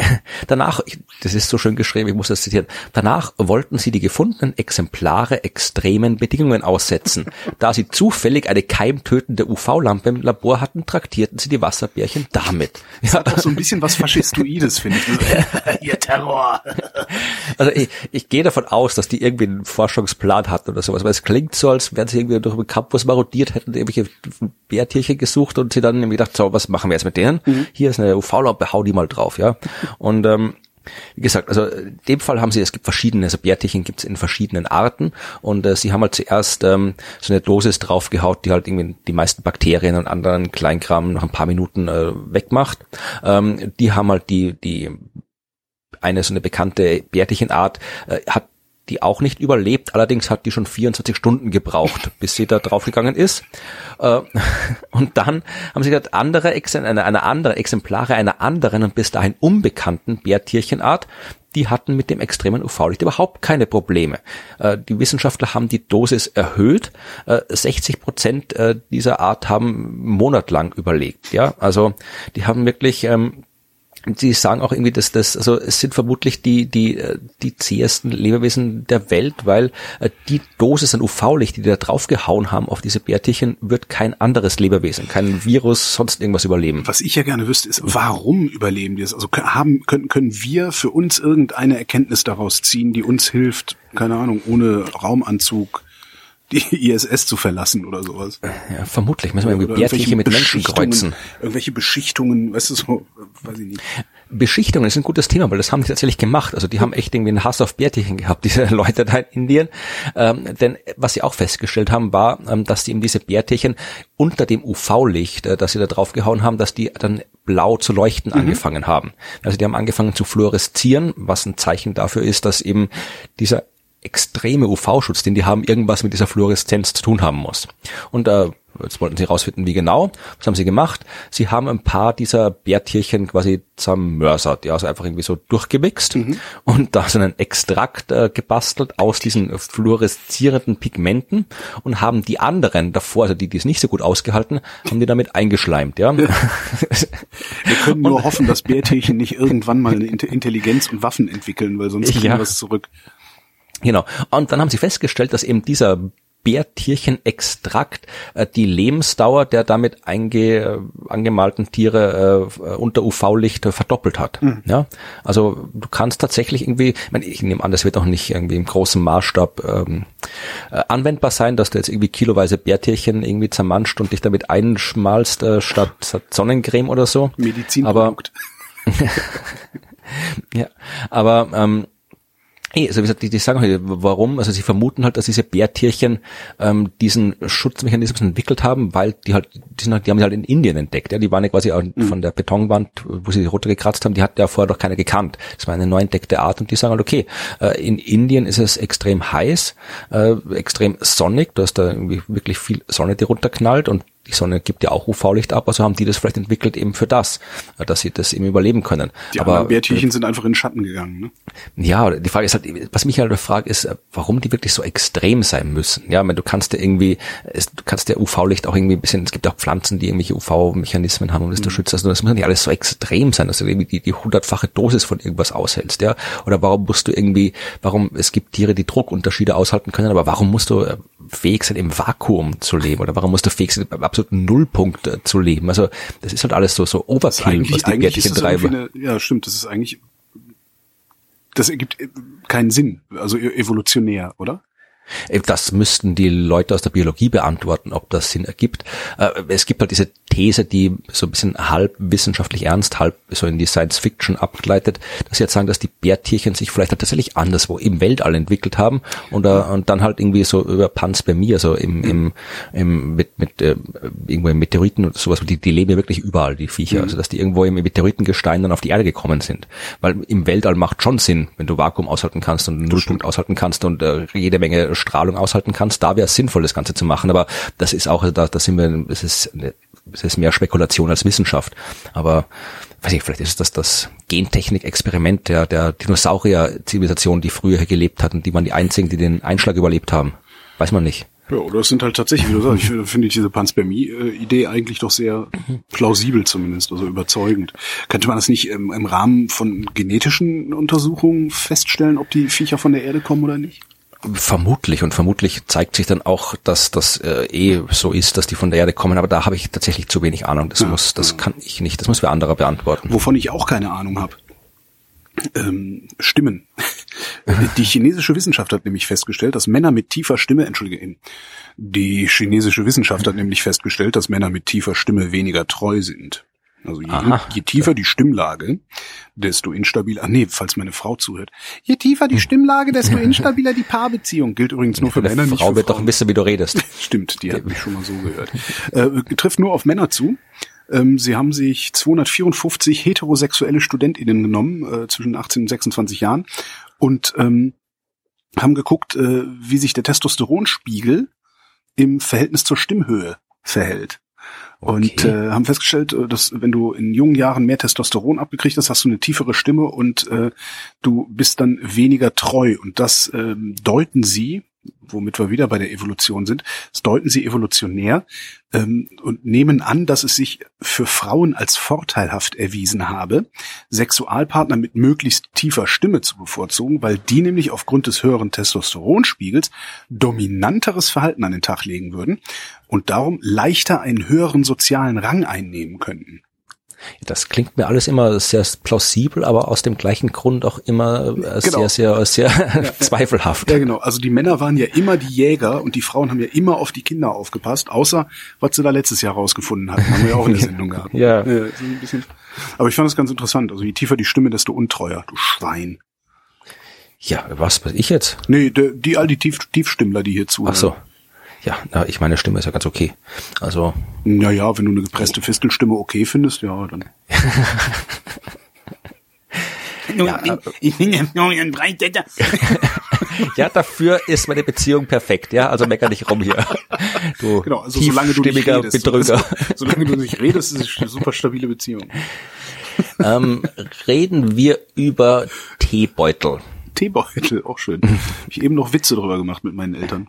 danach, das ist so schön geschrieben, ich muss das zitieren, danach wollten sie die gefundenen Exemplare extremen Bedingungen aussetzen. Da sie zufällig eine keimtötende UV-Lampe im Labor hatten, traktierten sie die Wasserbärchen damit. Das ja. hat auch so ein bisschen was Faschistoides, finde ich. Ihr Terror. Also ich, ich gehe davon aus, dass die irgendwie einen Forschungsplan hatten oder sowas, weil es klingt so, als wären sie irgendwie durch den Campus marodiert, hätten irgendwelche Bärtierchen gesucht und sie dann irgendwie gedacht, so, was machen wir jetzt mit denen? Mhm. Hier ist eine UV-Lampe, hau die mal drauf, ja. Und ähm, wie gesagt, also in dem Fall haben sie, es gibt verschiedene, also Bärtierchen gibt es in verschiedenen Arten und äh, sie haben halt zuerst ähm, so eine Dosis draufgehaut, die halt irgendwie die meisten Bakterien und anderen Kleinkram nach ein paar Minuten äh, wegmacht. Ähm, die haben halt die, die eine so eine bekannte Bärtierchenart äh, hat die auch nicht überlebt. Allerdings hat die schon 24 Stunden gebraucht, bis sie da draufgegangen ist. Äh, und dann haben sie gesagt, andere, eine, eine andere Exemplare einer anderen und bis dahin unbekannten Bärtierchenart, die hatten mit dem extremen UV-Licht überhaupt keine Probleme. Äh, die Wissenschaftler haben die Dosis erhöht. 60 äh, Prozent dieser Art haben monatlang überlebt. Ja, also die haben wirklich ähm, Sie sagen auch irgendwie, dass das, also es sind vermutlich die, die, äh, die zähesten Lebewesen der Welt, weil äh, die Dosis an UV-Licht, die, die da draufgehauen haben auf diese Bärtierchen, wird kein anderes Lebewesen, kein Virus, sonst irgendwas überleben. Was ich ja gerne wüsste, ist, warum überleben die es? Also haben, können, können wir für uns irgendeine Erkenntnis daraus ziehen, die uns hilft, keine Ahnung, ohne Raumanzug, die ISS zu verlassen oder sowas. Ja, vermutlich müssen wir irgendwie Bärtierchen mit Menschen kreuzen. Irgendwelche Beschichtungen, weißt du so, weiß ich nicht. Beschichtungen ist ein gutes Thema, weil das haben die tatsächlich gemacht. Also die haben echt irgendwie einen Hass auf Bärtierchen gehabt, diese Leute da in Indien. Ähm, denn was sie auch festgestellt haben, war, ähm, dass die eben diese Bärtierchen unter dem UV-Licht, äh, das sie da draufgehauen haben, dass die dann blau zu leuchten mhm. angefangen haben. Also die haben angefangen zu fluoreszieren, was ein Zeichen dafür ist, dass eben dieser extreme UV-Schutz, den die haben, irgendwas mit dieser Fluoreszenz zu tun haben muss. Und äh, jetzt wollten sie herausfinden, wie genau. Was haben sie gemacht? Sie haben ein paar dieser Bärtierchen quasi zermörsert, ja, also einfach irgendwie so durchgemixt mhm. und da so einen Extrakt äh, gebastelt aus diesen fluoreszierenden Pigmenten und haben die anderen davor, also die, die es nicht so gut ausgehalten, haben die damit eingeschleimt, ja. Wir können nur und, hoffen, dass Bärtierchen nicht irgendwann mal eine Intelligenz und Waffen entwickeln, weil sonst kriegen ja. wir es zurück. Genau. Und dann haben sie festgestellt, dass eben dieser Bärtierchenextrakt äh, die Lebensdauer der damit einge, äh, angemalten Tiere äh, unter UV-Licht äh, verdoppelt hat. Mhm. Ja, also du kannst tatsächlich irgendwie, ich, meine, ich nehme an, das wird auch nicht irgendwie im großen Maßstab ähm, äh, anwendbar sein, dass du jetzt irgendwie kiloweise Bärtierchen irgendwie zermanscht und dich damit einschmalst äh, statt, statt Sonnencreme oder so. Medizinprodukt. Aber, ja, aber ähm, also wie gesagt, die, die sagen halt, warum, also sie vermuten halt, dass diese Bärtierchen ähm, diesen Schutzmechanismus entwickelt haben, weil die halt, die, sind halt, die haben sie halt in Indien entdeckt, ja, die waren ja quasi auch mhm. von der Betonwand, wo sie die Rote gekratzt haben, die hat ja vorher doch keiner gekannt. Das war eine neu entdeckte Art und die sagen halt, okay, äh, in Indien ist es extrem heiß, äh, extrem sonnig, du hast da irgendwie wirklich viel Sonne, die runterknallt und die Sonne gibt ja auch UV-Licht ab, also haben die das vielleicht entwickelt eben für das, äh, dass sie das eben überleben können. Die Aber Bärtierchen äh, sind einfach in den Schatten gegangen. Ne? Ja, die Frage ist halt, was mich halt fragt, ist, äh, warum die wirklich so extrem sein müssen. Ja, wenn du kannst ja irgendwie, du kannst ja UV-Licht auch irgendwie ein bisschen, es gibt auch Pflanzen, die irgendwelche UV-Mechanismen haben, um das mhm. zu schützen. Also das muss nicht alles so extrem sein, dass du irgendwie die, die hundertfache Dosis von irgendwas aushältst, ja. Oder warum musst du irgendwie, warum, es gibt Tiere, die Druckunterschiede aushalten können, aber warum musst du fähig sein, im Vakuum zu leben? Oder warum musst du fähig sein, absoluten Nullpunkt äh, zu leben. Also das ist halt alles so so Overkill, was die Bärtchen treiben. Ja, stimmt. Das ist eigentlich das ergibt äh, keinen Sinn, also e-, evolutionär, oder? Äh, das müssten die Leute aus der Biologie beantworten, ob das Sinn ergibt. Äh, es gibt halt diese These, die so ein bisschen halb wissenschaftlich ernst, halb so in die Science Fiction abgleitet, dass sie jetzt sagen, dass die Bärtierchen sich vielleicht halt tatsächlich anderswo im Weltall entwickelt haben und, uh, und dann halt irgendwie so über Panspermie, also im, im, im mit, mit äh, irgendwo im Meteoriten oder sowas, die, die leben ja wirklich überall, die Viecher, mhm. also dass die irgendwo im Meteoritengestein dann auf die Erde gekommen sind. Weil im Weltall macht schon Sinn, wenn du Vakuum aushalten kannst und einen Nullpunkt aushalten kannst und äh, jede Menge Strahlung aushalten kannst, da wäre es sinnvoll, das Ganze zu machen. Aber das ist auch, da, da sind wir, es ist, es ist mehr Spekulation als Wissenschaft. Aber weiß ich, vielleicht ist das das Gentechnik-Experiment der, der Dinosaurier-Zivilisation, die früher hier gelebt hatten, die waren die einzigen, die den Einschlag überlebt haben. Weiß man nicht. Ja, oder es sind halt tatsächlich, wie du sagst, ich finde diese Panspermie-Idee eigentlich doch sehr plausibel zumindest, also überzeugend. Könnte man das nicht im, im Rahmen von genetischen Untersuchungen feststellen, ob die Viecher von der Erde kommen oder nicht? Vermutlich und vermutlich zeigt sich dann auch, dass das äh, eh so ist, dass die von der Erde kommen, aber da habe ich tatsächlich zu wenig Ahnung. Das ja, muss, das ja. kann ich nicht, das muss wer anderer beantworten. Wovon ich auch keine Ahnung habe. Ähm, Stimmen. die chinesische Wissenschaft hat nämlich festgestellt, dass Männer mit tiefer Stimme, entschuldige, die chinesische Wissenschaft hat nämlich festgestellt, dass Männer mit tiefer Stimme weniger treu sind. Also je, je tiefer die Stimmlage, desto instabiler, ah nee, falls meine Frau zuhört, je tiefer die Stimmlage, desto instabiler die Paarbeziehung. Gilt übrigens nur für Männer, nicht Frau für wird Frauen. doch wissen, wie du redest. Stimmt, die hat mich schon mal so gehört. Äh, trifft nur auf Männer zu. Ähm, sie haben sich 254 heterosexuelle StudentInnen genommen, äh, zwischen 18 und 26 Jahren, und ähm, haben geguckt, äh, wie sich der Testosteronspiegel im Verhältnis zur Stimmhöhe verhält. Und äh, haben festgestellt, äh, dass wenn du in jungen Jahren mehr Testosteron abgekriegt hast, hast du eine tiefere Stimme und äh, du bist dann weniger treu. Und das äh, deuten sie, womit wir wieder bei der Evolution sind, das deuten sie evolutionär ähm, und nehmen an, dass es sich für Frauen als vorteilhaft erwiesen habe, Sexualpartner mit möglichst tiefer Stimme zu bevorzugen, weil die nämlich aufgrund des höheren Testosteronspiegels dominanteres Verhalten an den Tag legen würden und darum leichter einen höheren sozialen Rang einnehmen könnten. Das klingt mir alles immer sehr plausibel, aber aus dem gleichen Grund auch immer äh, genau. sehr, sehr, sehr ja, zweifelhaft. Ja, genau. Also die Männer waren ja immer die Jäger und die Frauen haben ja immer auf die Kinder aufgepasst, außer was sie da letztes Jahr rausgefunden hatten. Haben wir ja auch in der Sendung gehabt. ja. ja aber ich fand das ganz interessant. Also je tiefer die Stimme, desto untreuer, du Schwein. Ja, was, was ich jetzt? Nee, die, die all die Tief, Tiefstimmler, die hier zuhören. Ach so. Ja, na, ich meine Stimme ist ja ganz okay. Also. Naja, wenn du eine gepresste Fistelstimme okay findest, ja, dann. ja, ich bin der Florian Breitetter. ja, dafür ist meine Beziehung perfekt, ja, also mecker nicht rum hier. Du genau, also solange du nicht redest, Betrüger. solange du nicht redest, ist es eine super stabile Beziehung. ähm, reden wir über Teebeutel. Teebeutel, auch schön. Hab ich eben noch Witze drüber gemacht mit meinen Eltern.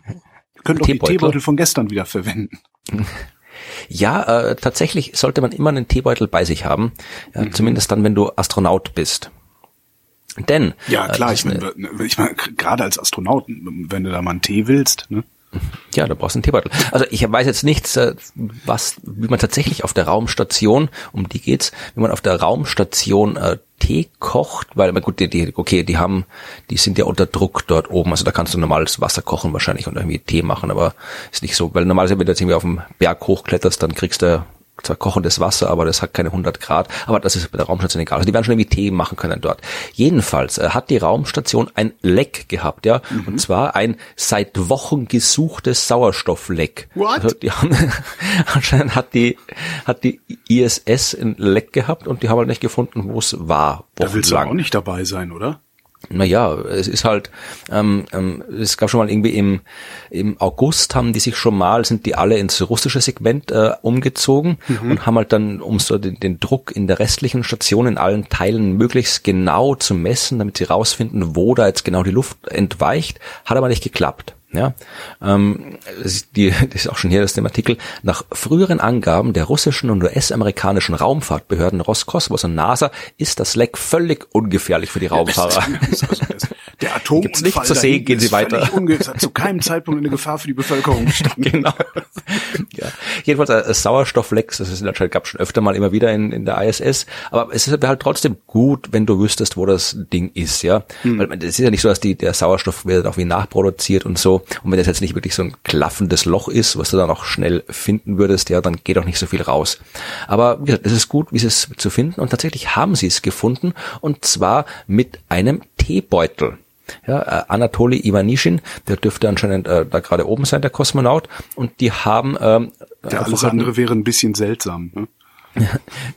Könnt auch die Teebeutel von gestern wieder verwenden. Ja, äh, tatsächlich sollte man immer einen Teebeutel bei sich haben. Ja, mhm. Zumindest dann, wenn du Astronaut bist. Denn ja äh, klar, äh, ich meine, ich mein, gerade als Astronaut, wenn du da mal einen Tee willst, ne? Ja, da brauchst du einen Teebeutel. Also ich weiß jetzt nichts, äh, was, wie man tatsächlich auf der Raumstation, um die geht's, wie man auf der Raumstation äh, Tee kocht, weil, gut, die, die, okay, die haben, die sind ja unter Druck dort oben, also da kannst du normales Wasser kochen wahrscheinlich und irgendwie Tee machen, aber ist nicht so, weil normalerweise, wenn du jetzt irgendwie auf dem Berg hochkletterst, dann kriegst du zwar kochendes Wasser, aber das hat keine 100 Grad. Aber das ist bei der Raumstation egal. Also die werden schon irgendwie Tee machen können dort. Jedenfalls äh, hat die Raumstation ein Leck gehabt, ja, mhm. und zwar ein seit Wochen gesuchtes Sauerstoffleck. What? Also die haben, anscheinend hat die hat die ISS ein Leck gehabt und die haben halt nicht gefunden, wo es war. Da willst du auch nicht dabei sein, oder? Naja, es ist halt, ähm, ähm, es gab schon mal irgendwie im, im August haben die sich schon mal, sind die alle ins russische Segment äh, umgezogen mhm. und haben halt dann, um so den, den Druck in der restlichen Station in allen Teilen möglichst genau zu messen, damit sie rausfinden, wo da jetzt genau die Luft entweicht, hat aber nicht geklappt. Ja, ähm, das, ist die, das ist auch schon hier das dem Artikel. Nach früheren Angaben der russischen und US-amerikanischen Raumfahrtbehörden Roskosmos und NASA ist das Leck völlig ungefährlich für die Raumfahrer. Der Atom Gibt's nicht zu sehen, gehen Sie weiter. Zu keinem Zeitpunkt eine Gefahr für die Bevölkerung gestanden. genau. Ja. Jedenfalls äh, Sauerstofflecks, das ist anscheinend gab schon öfter mal immer wieder in, in der ISS, aber es ist halt trotzdem gut, wenn du wüsstest, wo das Ding ist, ja. Hm. Weil es ist ja nicht so, dass die, der Sauerstoff wird auch wie nachproduziert und so. Und wenn das jetzt nicht wirklich so ein klaffendes Loch ist, was du dann auch schnell finden würdest, ja, dann geht auch nicht so viel raus. Aber wie gesagt, es ist gut, wie sie es zu finden und tatsächlich haben sie es gefunden und zwar mit einem Teebeutel. Ja, äh, Anatoly Ivanishin, der dürfte anscheinend äh, da gerade oben sein, der Kosmonaut, und die haben ähm, ja, alles andere wäre ein bisschen seltsam. Ne?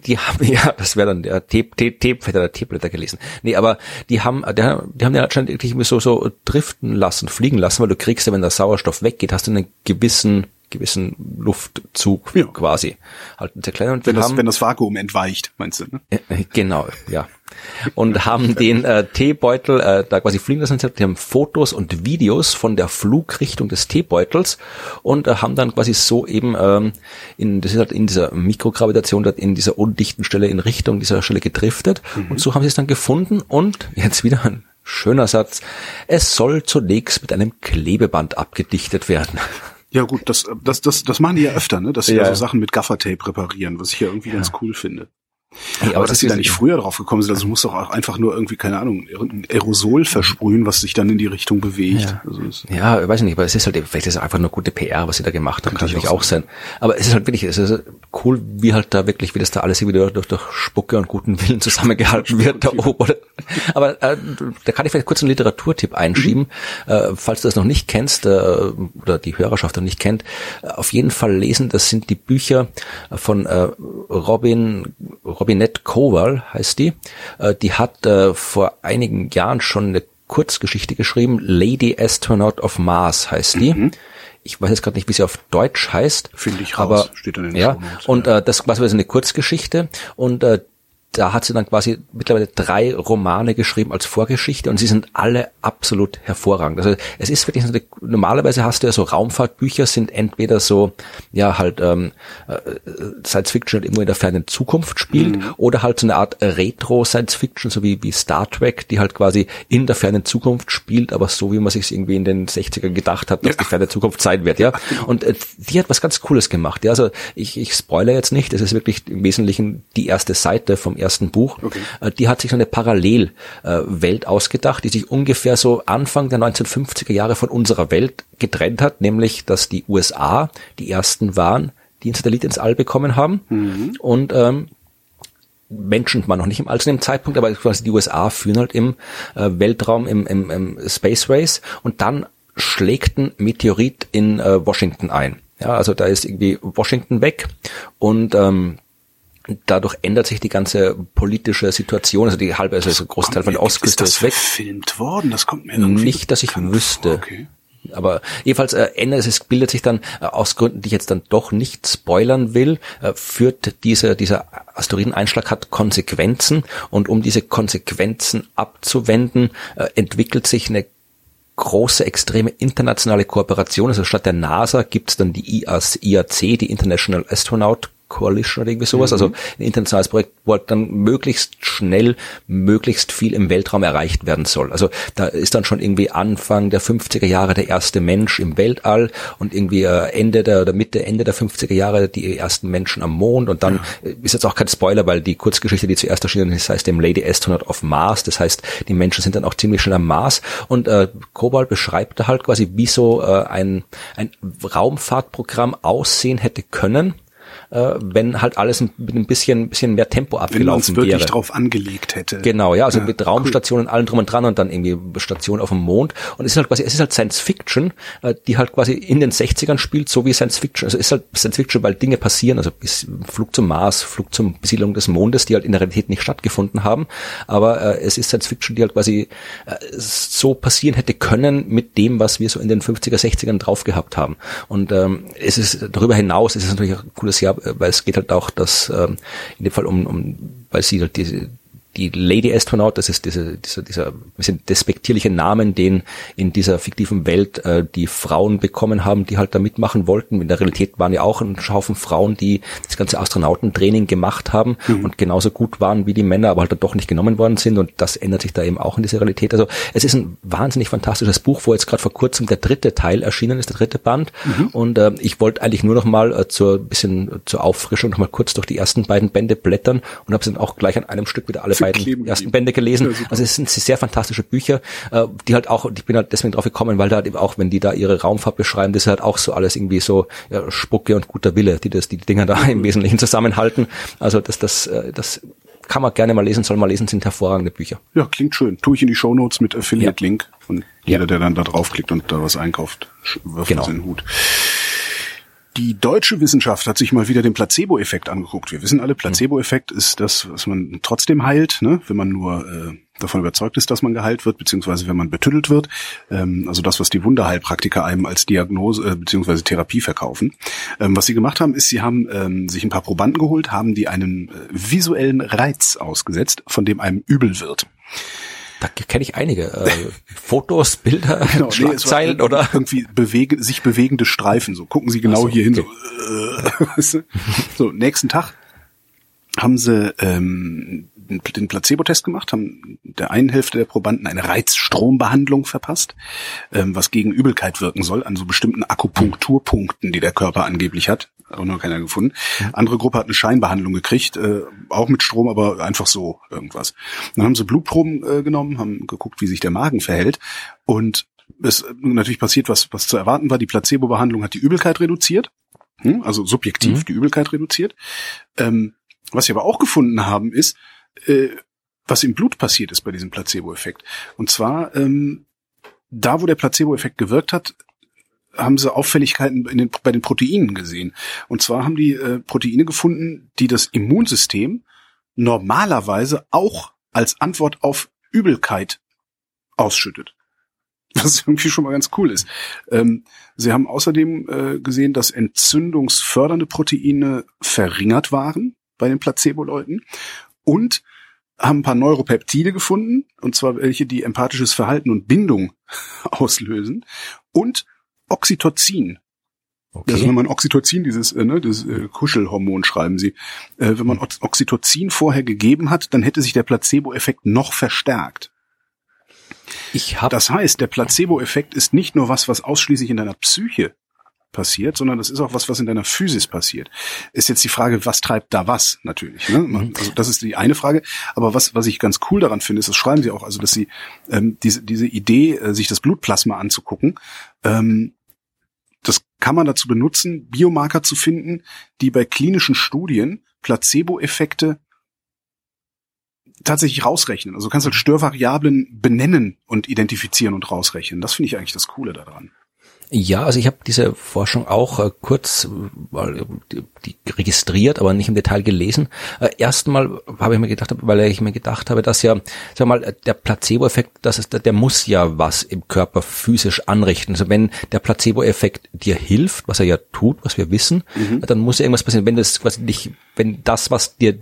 Die haben, ja, das wäre dann der Tee, Tee, Tee, hätte der Teeblätter gelesen. Nee, aber die haben, die, die haben ja anscheinend wirklich so, so driften lassen, fliegen lassen, weil du kriegst ja, wenn der Sauerstoff weggeht, hast du einen gewissen gewissen Luftzug ja. quasi. Halt sehr klein. Und wenn, das, haben, wenn das Vakuum entweicht, meinst du? Ne? Äh, genau, ja. Und haben den äh, Teebeutel äh, da quasi fliegen lassen. Die haben Fotos und Videos von der Flugrichtung des Teebeutels und äh, haben dann quasi so eben ähm, in das ist halt in dieser Mikrogravitation dort in dieser undichten Stelle in Richtung dieser Stelle gedriftet mhm. und so haben sie es dann gefunden und jetzt wieder ein schöner Satz. Es soll zunächst mit einem Klebeband abgedichtet werden. Ja gut, das, das, das, das machen die ja öfter, ne? dass sie ja. so Sachen mit Gaffertape präparieren, was ich ja irgendwie ja. ganz cool finde. Ja, aber, aber dass sie da nicht früher drauf gekommen sind, also muss doch auch einfach nur irgendwie, keine Ahnung, ein Aerosol versprühen, was sich dann in die Richtung bewegt. Ja, also ja weiß ich nicht, aber es ist halt, vielleicht ist es einfach nur gute PR, was sie da gemacht haben, kann natürlich auch sein. Aber es ist halt wirklich, es ist cool, wie halt da wirklich, wie das da alles wieder durch, durch Spucke und guten Willen zusammengehalten wird da oben. Aber äh, da kann ich vielleicht kurz einen Literaturtipp einschieben, mhm. äh, falls du das noch nicht kennst, äh, oder die Hörerschaft noch nicht kennt, äh, auf jeden Fall lesen, das sind die Bücher von äh, Robin, Robin Robinette Kowal heißt die. Äh, die hat äh, vor einigen Jahren schon eine Kurzgeschichte geschrieben. Lady Astronaut of Mars heißt die. Mhm. Ich weiß jetzt gerade nicht, wie sie auf Deutsch heißt. Finde ich raus. Aber, Steht dann in den ja, und äh, das war eine Kurzgeschichte und äh, da hat sie dann quasi mittlerweile drei Romane geschrieben als Vorgeschichte und sie sind alle absolut hervorragend. Also es ist wirklich, normalerweise hast du ja so Raumfahrtbücher sind entweder so, ja halt ähm, äh, Science Fiction halt irgendwo in der fernen Zukunft spielt mhm. oder halt so eine Art Retro Science Fiction, so wie, wie Star Trek, die halt quasi in der fernen Zukunft spielt, aber so wie man sich irgendwie in den 60er gedacht hat, dass ja. die ferne Zukunft sein wird, ja. Genau. Und äh, die hat was ganz Cooles gemacht. Ja, also ich, ich spoilere jetzt nicht, es ist wirklich im Wesentlichen die erste Seite vom ersten Buch, okay. Äh, die hat sich so eine Parallelwelt ausgedacht, die sich ungefähr so Anfang der 1950er Jahre von unserer Welt getrennt hat, nämlich dass die USA die ersten waren, die einen Satellit ins All bekommen haben mhm. und ähm, Menschen war noch nicht im All zu dem Zeitpunkt, aber quasi die USA führen halt im äh, Weltraum, im, im, im Space Race und dann schlägt ein Meteorit in äh, Washington ein. Ja, also da ist irgendwie Washington weg und ähm, dadurch ändert sich die ganze politische Situation, also die halbe, also ein Großteil von der Ostküste ist, ist weg. gefilmt worden? Das kommt mir nicht, dass ich wüsste. Okay. Aber jedenfalls äh, ändert es, bildet sich dann äh, aus Gründen, die ich jetzt dann doch nicht spoilern will, äh, führt diese, dieser Asteroideneinschlag hat Konsequenzen und um diese Konsequenzen abzuwenden, äh, entwickelt sich eine große, extreme internationale Kooperation. Also statt der NASA gibt's dann die IAC, die International Astronaut Coalition oder irgendwie sowas, also mhm. also ein internationales Projekt, wo halt dann möglichst schnell, möglichst viel im Weltraum erreicht werden soll. Also da ist dann schon irgendwie Anfang der 50er Jahre der erste Mensch im Weltall und irgendwie äh, Ende der oder Mitte, Ende der 50er Jahre die ersten Menschen am Mond und dann ja. ist jetzt auch kein Spoiler, weil die Kurzgeschichte, die zuerst erschienen ist, heißt dem Lady Astronaut of Mars, das heißt, die Menschen sind dann auch ziemlich schnell am Mars und äh, Kobalt beschreibt da halt quasi, wie so äh, ein, ein Raumfahrtprogramm aussehen hätte können äh, wenn halt alles mit ein bisschen, bisschen mehr Tempo abgelaufen wenn wäre. wirklich drauf angelegt hätte. Genau, ja, also ja, mit Raumstationen, cool. allem drum und dran und dann irgendwie Stationen auf dem Mond. Und es ist halt quasi, es ist halt Science Fiction, äh, die halt quasi in den 60ern spielt, so wie Science Fiction. Also es ist halt Science Fiction, weil Dinge passieren, also bis Flug zum Mars, Flug zum Besiedlung des Mondes, die halt in der Realität nicht stattgefunden haben. Aber äh, es ist Science Fiction, die halt quasi äh, so passieren hätte können mit dem, was wir so in den 50er, 60ern drauf gehabt haben. Und ähm, es ist darüber hinaus, es ist natürlich ein cooles Jahr, weil es geht halt auch, dass ähm, in dem Fall um, um weil sie halt diese die Lady Astronaut, das ist diese, dieser, dieser bisschen despektierliche Namen, den in dieser fiktiven Welt äh, die Frauen bekommen haben, die halt da mitmachen wollten. In der Realität waren ja auch ein Haufen Frauen, die das ganze Astronautentraining gemacht haben mhm. und genauso gut waren wie die Männer, aber halt dann doch nicht genommen worden sind und das ändert sich da eben auch in dieser Realität. Also es ist ein wahnsinnig fantastisches Buch, wo jetzt gerade vor kurzem der dritte Teil erschienen ist, der dritte Band mhm. und äh, ich wollte eigentlich nur noch mal äh, zur bisschen zur Auffrischung noch mal kurz durch die ersten beiden Bände blättern und habe dann auch gleich an einem Stück wieder alle beiden ersten Bände gelesen. Ja, also es sind sehr fantastische Bücher, äh, die halt auch, ich bin halt deswegen drauf gekommen, weil da halt eben auch, wenn die da ihre Raumfahrt beschreiben, das ist halt auch so alles irgendwie so ja, Spucke und guter Wille, die das, die Dinger da im Wesentlichen zusammenhalten. Also das, das, äh, das kann man gerne mal lesen, soll man lesen, sind hervorragende Bücher. Ja, klingt schön. Tue ich in die Show Notes mit Affiliate-Link und jeder, der dann da draufklickt und da was einkauft, wirft genau. das in den Hut. Die deutsche Wissenschaft hat sich mal wieder den Placebo-Effekt angeguckt. Wir wissen alle, Placebo-Effekt ist das, was man trotzdem heilt, ne? wenn man nur äh, davon überzeugt ist, dass man geheilt wird, beziehungsweise wenn man betüttelt wird. Ähm, also das, was die Wunderheilpraktiker einem als Diagnose äh, beziehungsweise Therapie verkaufen. Ähm, was sie gemacht haben, ist, sie haben ähm, sich ein paar Probanden geholt, haben die einen äh, visuellen Reiz ausgesetzt, von dem einem übel wird. Da kenne ich einige. Äh, Fotos, Bilder, genau, Schlagzeilen nee, oder? Irgendwie bewege, sich bewegende Streifen. So gucken Sie genau so, hier hin. Okay. So, äh, so, nächsten Tag haben sie ähm, den Placebo-Test gemacht, haben der einen Hälfte der Probanden eine Reizstrombehandlung verpasst, ähm, was gegen Übelkeit wirken soll, an so bestimmten Akupunkturpunkten, die der Körper angeblich hat. Auch noch keiner gefunden. Andere Gruppe hat eine Scheinbehandlung gekriegt, äh, auch mit Strom, aber einfach so irgendwas. Dann haben sie Blutproben äh, genommen, haben geguckt, wie sich der Magen verhält und es natürlich passiert, was, was zu erwarten war. Die Placebo-Behandlung hat die Übelkeit reduziert, hm, also subjektiv mhm. die Übelkeit reduziert. Ähm, was sie aber auch gefunden haben, ist, äh, was im Blut passiert ist bei diesem Placebo-Effekt. Und zwar, ähm, da wo der Placebo-Effekt gewirkt hat, haben sie Auffälligkeiten den, bei den Proteinen gesehen. Und zwar haben die äh, Proteine gefunden, die das Immunsystem normalerweise auch als Antwort auf Übelkeit ausschüttet. Was irgendwie schon mal ganz cool ist. Ähm, sie haben außerdem äh, gesehen, dass entzündungsfördernde Proteine verringert waren bei den Placebo-Leuten und haben ein paar Neuropeptide gefunden, und zwar welche, die empathisches Verhalten und Bindung auslösen, und Oxytocin. Okay. Also wenn man Oxytocin, dieses äh, ne, das äh, Kuschelhormon schreiben sie, äh, wenn man Oxytocin vorher gegeben hat, dann hätte sich der Placebo-Effekt noch verstärkt. Ich hab das heißt, der Placebo-Effekt ist nicht nur was, was ausschließlich in deiner Psyche passiert, sondern das ist auch was, was in deiner Physis passiert. Ist jetzt die Frage, was treibt da was natürlich. Ne? Also das ist die eine Frage. Aber was, was ich ganz cool daran finde, ist, das schreiben sie auch, also dass sie ähm, diese, diese Idee, äh, sich das Blutplasma anzugucken, ähm, das kann man dazu benutzen, Biomarker zu finden, die bei klinischen Studien Placebo-Effekte tatsächlich rausrechnen. Also du kannst halt Störvariablen benennen und identifizieren und rausrechnen. Das finde ich eigentlich das Coole daran. Ja, also ich habe diese Forschung auch äh, kurz äh, die, die registriert, aber nicht im Detail gelesen. Äh, Erstmal habe ich mir gedacht, weil ich mir gedacht habe, dass ja, sag mal, der Placebo-Effekt, das ist, der muss ja was im Körper physisch anrichten. Also wenn der Placebo-Effekt dir hilft, was er ja tut, was wir wissen, mhm. dann muss ja irgendwas passieren. Wenn das quasi nicht, wenn das, was dir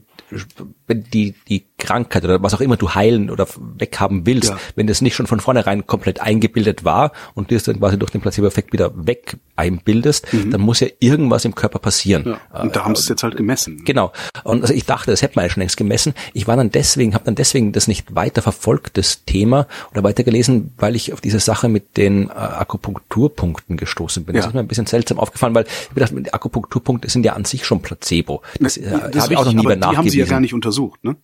wenn die, die Krankheit oder was auch immer du heilen oder weghaben willst, ja. wenn das nicht schon von vornherein komplett eingebildet war und du es dann quasi durch den Placebo-Effekt wieder weg einbildest, mhm. dann muss ja irgendwas im Körper passieren. Ja. Und da haben sie es jetzt halt gemessen. Genau. Und also ich dachte, das hätte man ja schon längst gemessen. Ich war dann deswegen, habe dann deswegen das nicht weiter verfolgt, das Thema, oder weiter gelesen, weil ich auf diese Sache mit den äh, Akupunkturpunkten gestoßen bin. Ja. Das ist mir ein bisschen seltsam aufgefallen, weil ich gedacht, die Akupunkturpunkte sind ja an sich schon Placebo. Das, äh, das habe ich auch noch nie mehr nachgewiesen ja gar nicht untersucht, ne?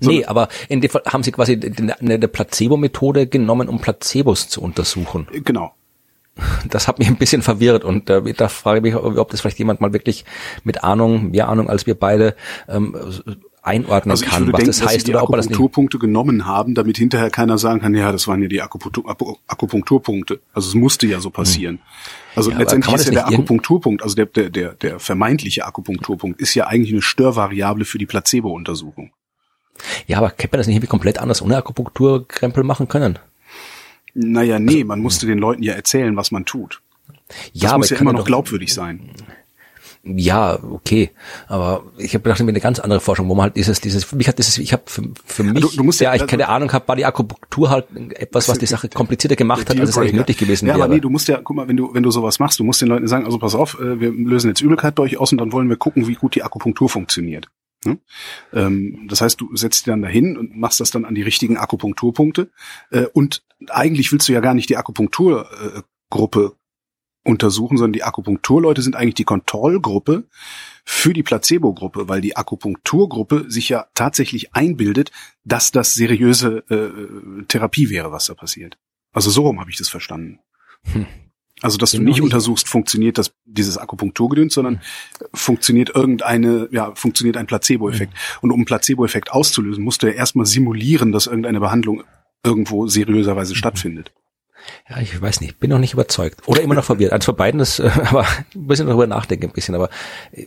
So, nee, aber in dem Fall haben sie quasi eine Placebo-Methode genommen, um Placebos zu untersuchen. Genau. Das hat mich ein bisschen verwirrt und äh, da frage ich mich, ob das vielleicht jemand mal wirklich mit Ahnung, mehr Ahnung als wir beide, ähm, einordnen also kann, was denken, das heißt oder ob man das Akupunkturpunkte genommen haben, damit hinterher keiner sagen kann, ja, das waren ja die Akupunktur, Akupunkturpunkte. Also es musste ja so passieren. Hm. Also ja, letztendlich ist ja der Akupunkturpunkt, also der, der, der, der vermeintliche Akupunkturpunkt, ist ja eigentlich eine Störvariable für die Placebo-Untersuchung. Ja, aber hätte man das nicht irgendwie komplett anders ohne Akupunkturkrempel machen können? Naja, nee, also, man musste den Leuten ja erzählen, was man tut. Das ja, muss ja immer noch glaubwürdig sein ja, okay, aber ich habe gedacht, eine ganz andere Forschung, wo man halt dieses, dieses, mich hat dieses, ich habe für, für mich, du, du musst ja, ja ich keine also, Ahnung habe, war die Akupunktur halt etwas, was die Sache komplizierter gemacht hat, als es eigentlich nötig gewesen ja, wäre. Ja, aber nee, du musst ja, guck mal, wenn du, wenn du sowas machst, du musst den Leuten sagen, also pass auf, äh, wir lösen jetzt Übelkeit durch aus und dann wollen wir gucken, wie gut die Akupunktur funktioniert. Hm? Ähm, das heißt, du setzt dich dann dahin und machst das dann an die richtigen Akupunkturpunkte. Äh, und eigentlich willst du ja gar nicht die Akupunkturgruppe untersuchen, sondern die Akupunkturleute sind eigentlich die Kontrollgruppe für die Placebo-Gruppe, weil die Akupunkturgruppe sich ja tatsächlich einbildet, dass das seriöse äh, Therapie wäre, was da passiert. Also so rum habe ich das verstanden. Hm. Also, dass du nicht untersuchst, funktioniert das, dieses Akupunkturgedöns, sondern hm. funktioniert irgendeine, ja, funktioniert ein Placebo-Effekt. Hm. Und um einen Placebo-Effekt auszulösen, musst du ja erstmal simulieren, dass irgendeine Behandlung irgendwo seriöserweise hm. stattfindet. Ja, ich weiß nicht, bin noch nicht überzeugt. Oder immer noch verwirrt. Eins von beiden ist, äh, aber ein bisschen darüber nachdenken ein bisschen, aber äh,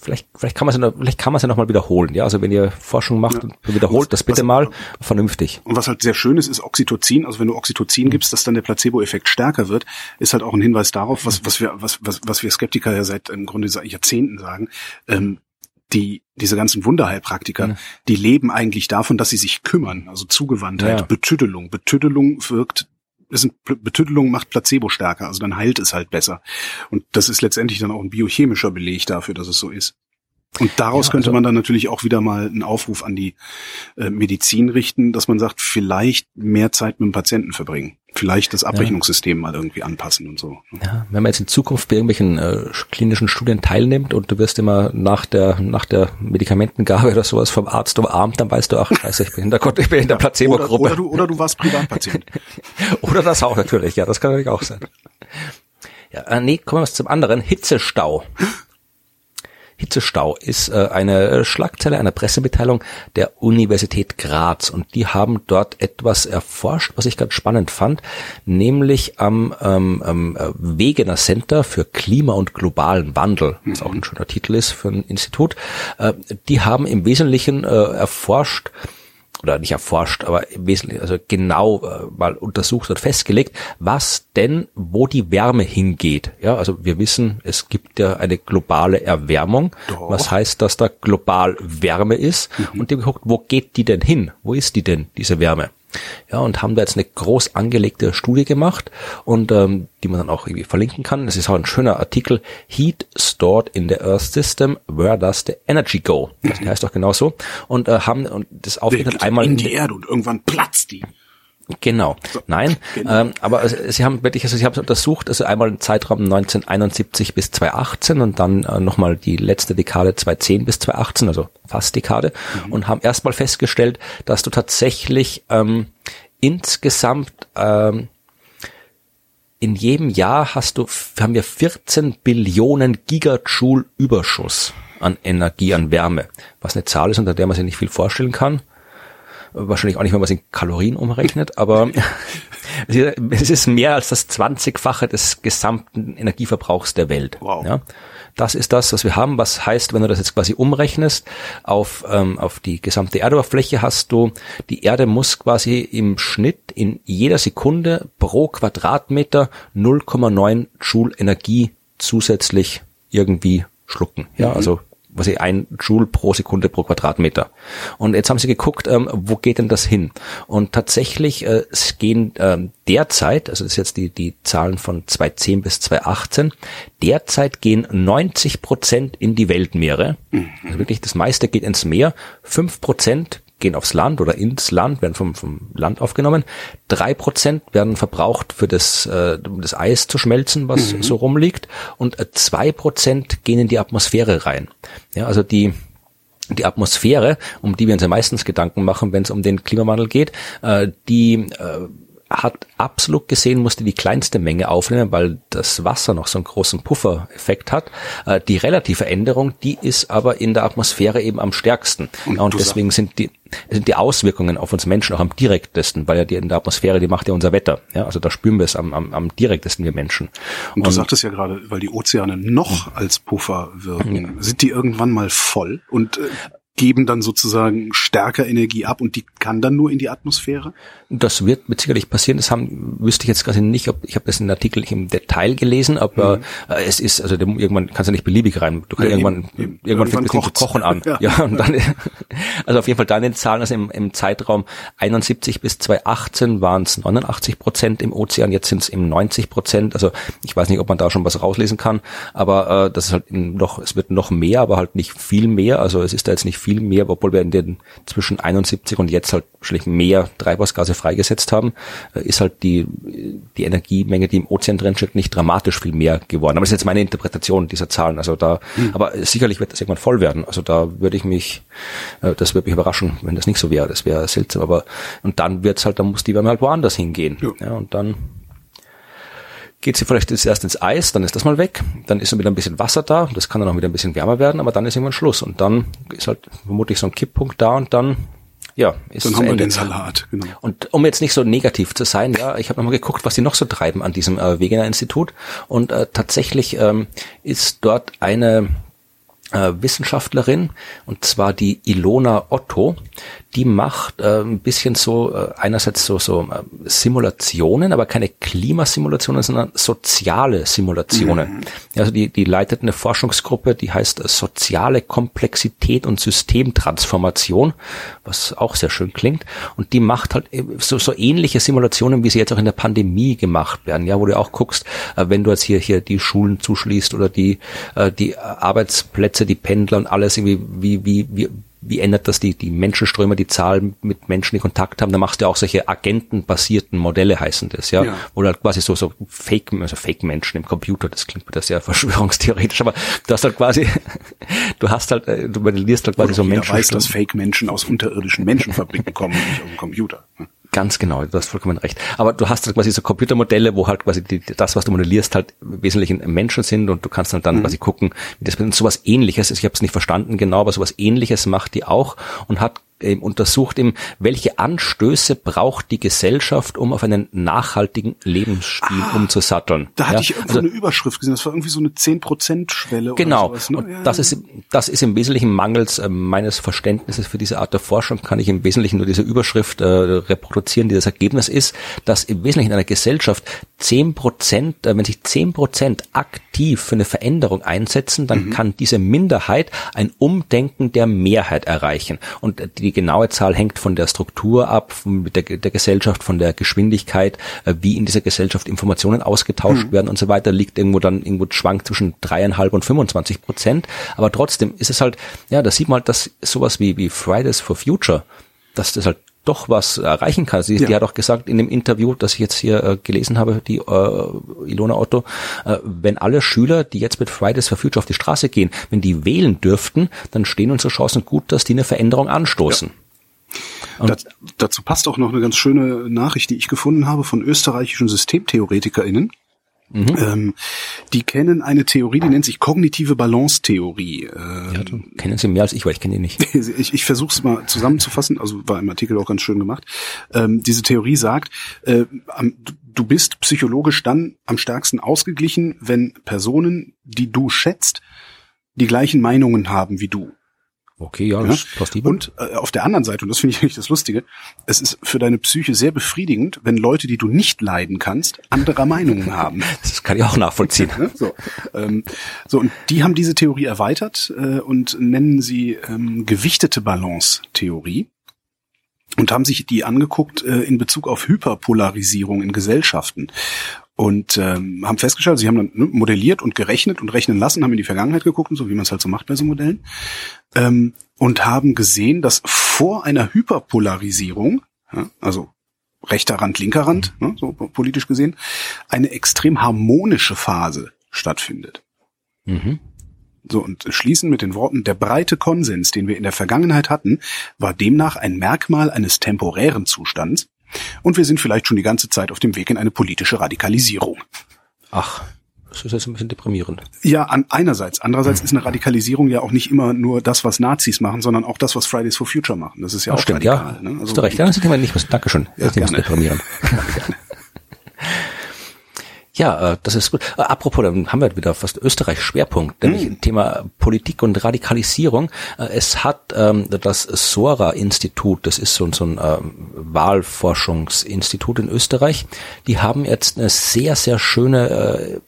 vielleicht, vielleicht kann man es ja, vielleicht kann man es ja nochmal wiederholen. Ja, also wenn ihr Forschung macht, ja. wiederholt das bitte was, mal vernünftig. Und was halt sehr schön ist, ist Oxytocin. Also wenn du Oxytocin mhm. gibst, dass dann der Placebo-Effekt stärker wird, ist halt auch ein Hinweis darauf, was, was wir, was, was, was wir Skeptiker ja seit im Grunde seit Jahrzehnten sagen. Ähm, die, diese ganzen Wunderheilpraktiker, mhm. die leben eigentlich davon, dass sie sich kümmern, also Zugewandtheit, ja. Betüddelung. Betüddelung wirkt ist ein, Betüttelung macht Placebo stärker, also dann heilt es halt besser. Und das ist letztendlich dann auch ein biochemischer Beleg dafür, dass es so ist. Und daraus ja, könnte also man dann natürlich auch wieder mal einen Aufruf an die äh, Medizin richten, dass man sagt, vielleicht mehr Zeit mit dem Patienten verbringen. Vielleicht das Abrechnungssystem ja. mal irgendwie anpassen und so. Ne? Ja, wenn man jetzt in Zukunft bei irgendwelchen äh, klinischen Studien teilnimmt und du wirst immer nach der nach der Medikamentengabe oder sowas vom Arzt umarmt, dann weißt du, ach scheiße, ich bin in der, ich bin in der Placebo-Gruppe. Oder, oder, du, oder du warst Privatpatient. oder das auch natürlich, ja, das kann natürlich auch sein. Ja, äh, nee, kommen wir zum anderen. Hitzestau. Hitzestau ist äh, eine Schlagzeile einer Pressemitteilung der Universität Graz und die haben dort etwas erforscht, was ich ganz spannend fand, nämlich am ähm, ähm, Wegener Center für Klima und globalen Wandel, was auch ein schöner Titel ist für ein Institut. Äh, die haben im Wesentlichen äh, erforscht, oder nicht erforscht, aber wesentlich, also genau äh, mal untersucht und festgelegt, was denn, wo die Wärme hingeht. Ja, also wir wissen, es gibt ja eine globale Erwärmung. Doch. Was heißt, dass da global Wärme ist? Mhm. Und die geguckt, wo geht die denn hin? Wo ist die denn, diese Wärme? Ja, und haben da jetzt eine groß angelegte Studie gemacht und ähm, die man dann auch irgendwie verlinken kann. Das ist auch ein schöner Artikel. Heat stored in the Earth System. Where does the energy go? Das heißt doch genau so. Und äh, haben und das aufgeteilt einmal in die Erde und irgendwann platzt die. Genau. Nein, genau. Ähm, aber sie haben wirklich, also sie haben es untersucht, also einmal im Zeitraum 1971 bis 2018 und dann äh, nochmal die letzte Dekade 2010 bis 2018, also fast Dekade, mhm. und haben erstmal festgestellt, dass du tatsächlich ähm, insgesamt ähm, in jedem Jahr hast du, haben wir 14 Billionen Gigajoule Überschuss an Energie, an Wärme, was eine Zahl ist, unter der man sich nicht viel vorstellen kann wahrscheinlich auch nicht, wenn man es in Kalorien umrechnet, aber es ist mehr als das 20-fache des gesamten Energieverbrauchs der Welt. Wow. Ja, das ist das, was wir haben. Was heißt, wenn du das jetzt quasi umrechnest auf, ähm, auf die gesamte Erdoberfläche, hast du, die Erde muss quasi im Schnitt in jeder Sekunde pro Quadratmeter 0,9 Joule Energie zusätzlich irgendwie schlucken. Ja, mhm. also was ich ein Joule pro Sekunde pro Quadratmeter. Und jetzt haben sie geguckt, ähm, wo geht denn das hin? Und tatsächlich äh, es gehen ähm, derzeit, also das ist jetzt die, die Zahlen von 2010 bis 2018, derzeit gehen 90 Prozent in die Weltmeere. Mhm. Also wirklich das meiste geht ins Meer. Fünf Prozent gehen aufs Land oder ins Land, werden vom, vom Land aufgenommen. Drei Prozent werden verbraucht für das, äh, das Eis zu schmelzen, was mhm. so rumliegt. Und äh, zwei Prozent gehen in die Atmosphäre rein. Ja, also die, die Atmosphäre, um die wir uns ja meistens Gedanken machen, wenn es um den Klimawandel geht, äh, die äh, hat absolut gesehen, musste die kleinste Menge aufnehmen, weil das Wasser noch so einen großen Puffereffekt hat. Äh, die relative Änderung, die ist aber in der Atmosphäre eben am stärksten. Und, und deswegen sind die, sind die Auswirkungen auf uns Menschen auch am direktesten, weil ja die in der Atmosphäre, die macht ja unser Wetter. Ja, also da spüren wir es am, am, am direktesten, wir Menschen. Und, und du sagtest ja gerade, weil die Ozeane noch als Puffer wirken, ja. sind die irgendwann mal voll und äh, geben dann sozusagen stärker Energie ab und die kann dann nur in die Atmosphäre? Das wird mit Sicherlich passieren. Das haben, wüsste ich jetzt quasi nicht, ob ich habe das in den Artikel nicht im Detail gelesen, aber mhm. äh, es ist, also irgendwann kannst du nicht beliebig rein. Du kannst ja, irgendwann, eben, irgendwann, irgendwann fängt es Kochen an. Ja. ja. und dann, also auf jeden Fall dann den Zahlen, also im, im Zeitraum 71 bis 2018 waren es 89 Prozent im Ozean, jetzt sind es eben 90 Prozent. Also ich weiß nicht, ob man da schon was rauslesen kann, aber äh, das ist halt noch, es wird noch mehr, aber halt nicht viel mehr. Also es ist da jetzt nicht viel mehr, obwohl wir in den zwischen 71 und jetzt halt wahrscheinlich mehr Treibhausgase freigesetzt haben, äh, ist halt die, die Energiemenge, die im Ozean drin steckt, nicht dramatisch viel mehr geworden. Aber das ist jetzt meine Interpretation dieser Zahlen. Also da, mhm. aber sicherlich wird das irgendwann voll werden. Also da würde ich mich, äh, das würde mich überraschen, wenn das nicht so wäre. Das wäre seltsam. Aber und dann wird's halt, dann muss die Wärme halt woanders hingehen. Ja, ja und dann geht sie vielleicht erst ins Eis, dann ist das mal weg, dann ist wieder ein bisschen Wasser da, das kann dann auch wieder ein bisschen wärmer werden, aber dann ist irgendwann Schluss und dann ist halt vermutlich so ein Kipppunkt da und dann ja, ist Dann haben wir den Salat, genau. Und um jetzt nicht so negativ zu sein, ja, ich habe nochmal geguckt, was die noch so treiben an diesem äh, Wegener Institut. Und äh, tatsächlich ähm, ist dort eine äh, Wissenschaftlerin, und zwar die Ilona Otto, die macht äh, ein bisschen so äh, einerseits so so äh, Simulationen, aber keine Klimasimulationen, sondern soziale Simulationen. Mhm. Also die die leitet eine Forschungsgruppe, die heißt äh, soziale Komplexität und Systemtransformation, was auch sehr schön klingt. Und die macht halt äh, so so ähnliche Simulationen, wie sie jetzt auch in der Pandemie gemacht werden. Ja, wo du auch guckst, äh, wenn du jetzt hier hier die Schulen zuschließt oder die äh, die Arbeitsplätze, die Pendler und alles irgendwie wie wie wie wie ändert das die, die Menschenströme, die Zahl mit Menschen, die Kontakt haben, da machst du auch solche agentenbasierten Modelle heißen das, ja, ja. oder halt quasi so, so Fake, also Fake-Menschen im Computer, das klingt wieder sehr verschwörungstheoretisch, aber du hast halt quasi, du hast halt, äh, du modellierst halt quasi Oder so Menschen. weiß, dass Fake-Menschen aus unterirdischen Menschenfabriken kommen und nicht aus dem Computer. Ganz genau, du hast vollkommen recht. Aber du hast halt quasi so Computermodelle, wo halt quasi die, das, was du modellierst, halt im Wesentlichen Menschen sind und du kannst halt dann mhm. quasi gucken, wie das sowas ähnliches ist. Ich habe es nicht verstanden genau, aber sowas ähnliches macht die auch und hat untersucht, eben, welche Anstöße braucht die Gesellschaft, um auf einen nachhaltigen Lebensstil ah, umzusatteln. Da hatte ja? ich irgendwo also, eine Überschrift gesehen, das war irgendwie so eine 10%-Schwelle. Genau, sowas, ne? und ja, das. Ist, das ist im Wesentlichen mangels äh, meines Verständnisses für diese Art der Forschung, kann ich im Wesentlichen nur diese Überschrift äh, reproduzieren, die das Ergebnis ist, dass im Wesentlichen in einer Gesellschaft 10%, äh, wenn sich 10% aktiv für eine Veränderung einsetzen, dann mhm. kann diese Minderheit ein Umdenken der Mehrheit erreichen. Und die die genaue Zahl hängt von der Struktur ab, von der, der Gesellschaft, von der Geschwindigkeit, äh, wie in dieser Gesellschaft Informationen ausgetauscht mhm. werden und so weiter, liegt irgendwo dann irgendwo schwankt zwischen dreieinhalb und 25 Prozent. Aber trotzdem ist es halt, ja, da sieht man halt, dass sowas wie, wie Fridays for Future, dass das halt doch was erreichen kann. Sie, ja. Die hat auch gesagt in dem Interview, das ich jetzt hier äh, gelesen habe, die äh, Ilona Otto, äh, wenn alle Schüler, die jetzt mit Fridays for Future auf die Straße gehen, wenn die wählen dürften, dann stehen unsere Chancen gut, dass die eine Veränderung anstoßen. Ja. Das, dazu passt auch noch eine ganz schöne Nachricht, die ich gefunden habe von österreichischen Systemtheoretikerinnen. Mhm. Ähm, die kennen eine Theorie, die nennt sich kognitive Balance-Theorie. Ähm, ja, du kennen sie mehr als ich, weil ich kenne die nicht. ich ich versuche es mal zusammenzufassen, also war im Artikel auch ganz schön gemacht. Ähm, diese Theorie sagt, äh, du bist psychologisch dann am stärksten ausgeglichen, wenn Personen, die du schätzt, die gleichen Meinungen haben wie du. Okay, ja, das ja? passt Und äh, auf der anderen Seite, und das finde ich eigentlich das Lustige, es ist für deine Psyche sehr befriedigend, wenn Leute, die du nicht leiden kannst, anderer Meinungen haben. Das kann ich auch nachvollziehen. so, ähm, so, und die haben diese Theorie erweitert äh, und nennen sie ähm, gewichtete Balance-Theorie und haben sich die angeguckt äh, in Bezug auf Hyperpolarisierung in Gesellschaften und ähm, haben festgestellt, sie haben dann ne, modelliert und gerechnet und rechnen lassen, haben in die Vergangenheit geguckt und so, wie man es halt so macht bei so Modellen, ähm, und haben gesehen, dass vor einer Hyperpolarisierung, ja, also rechter Rand, linker Rand, ne, so politisch gesehen, eine extrem harmonische Phase stattfindet. Mhm. So, und schließen mit den Worten, der breite Konsens, den wir in der Vergangenheit hatten, war demnach ein Merkmal eines temporären Zustands, und wir sind vielleicht schon die ganze Zeit auf dem Weg in eine politische Radikalisierung. Ach, das ist jetzt ein bisschen deprimierend. Ja, an, einerseits. Andererseits ist eine Radikalisierung ja auch nicht immer nur das, was Nazis machen, sondern auch das, was Fridays for Future machen. Das ist ja Ach, auch stimmt, radikal. Ja. Ne? Also, Hast du recht. Ja, das ist immer nicht was. Dankeschön. Ja, das ist deprimierend. gerne. Ja, äh, das ist gut. Äh, apropos, dann haben wir wieder fast Österreich Schwerpunkt, nämlich mhm. Thema Politik und Radikalisierung. Äh, es hat ähm, das Sora-Institut, das ist so, so ein ähm, Wahlforschungsinstitut in Österreich, die haben jetzt eine sehr, sehr schöne äh,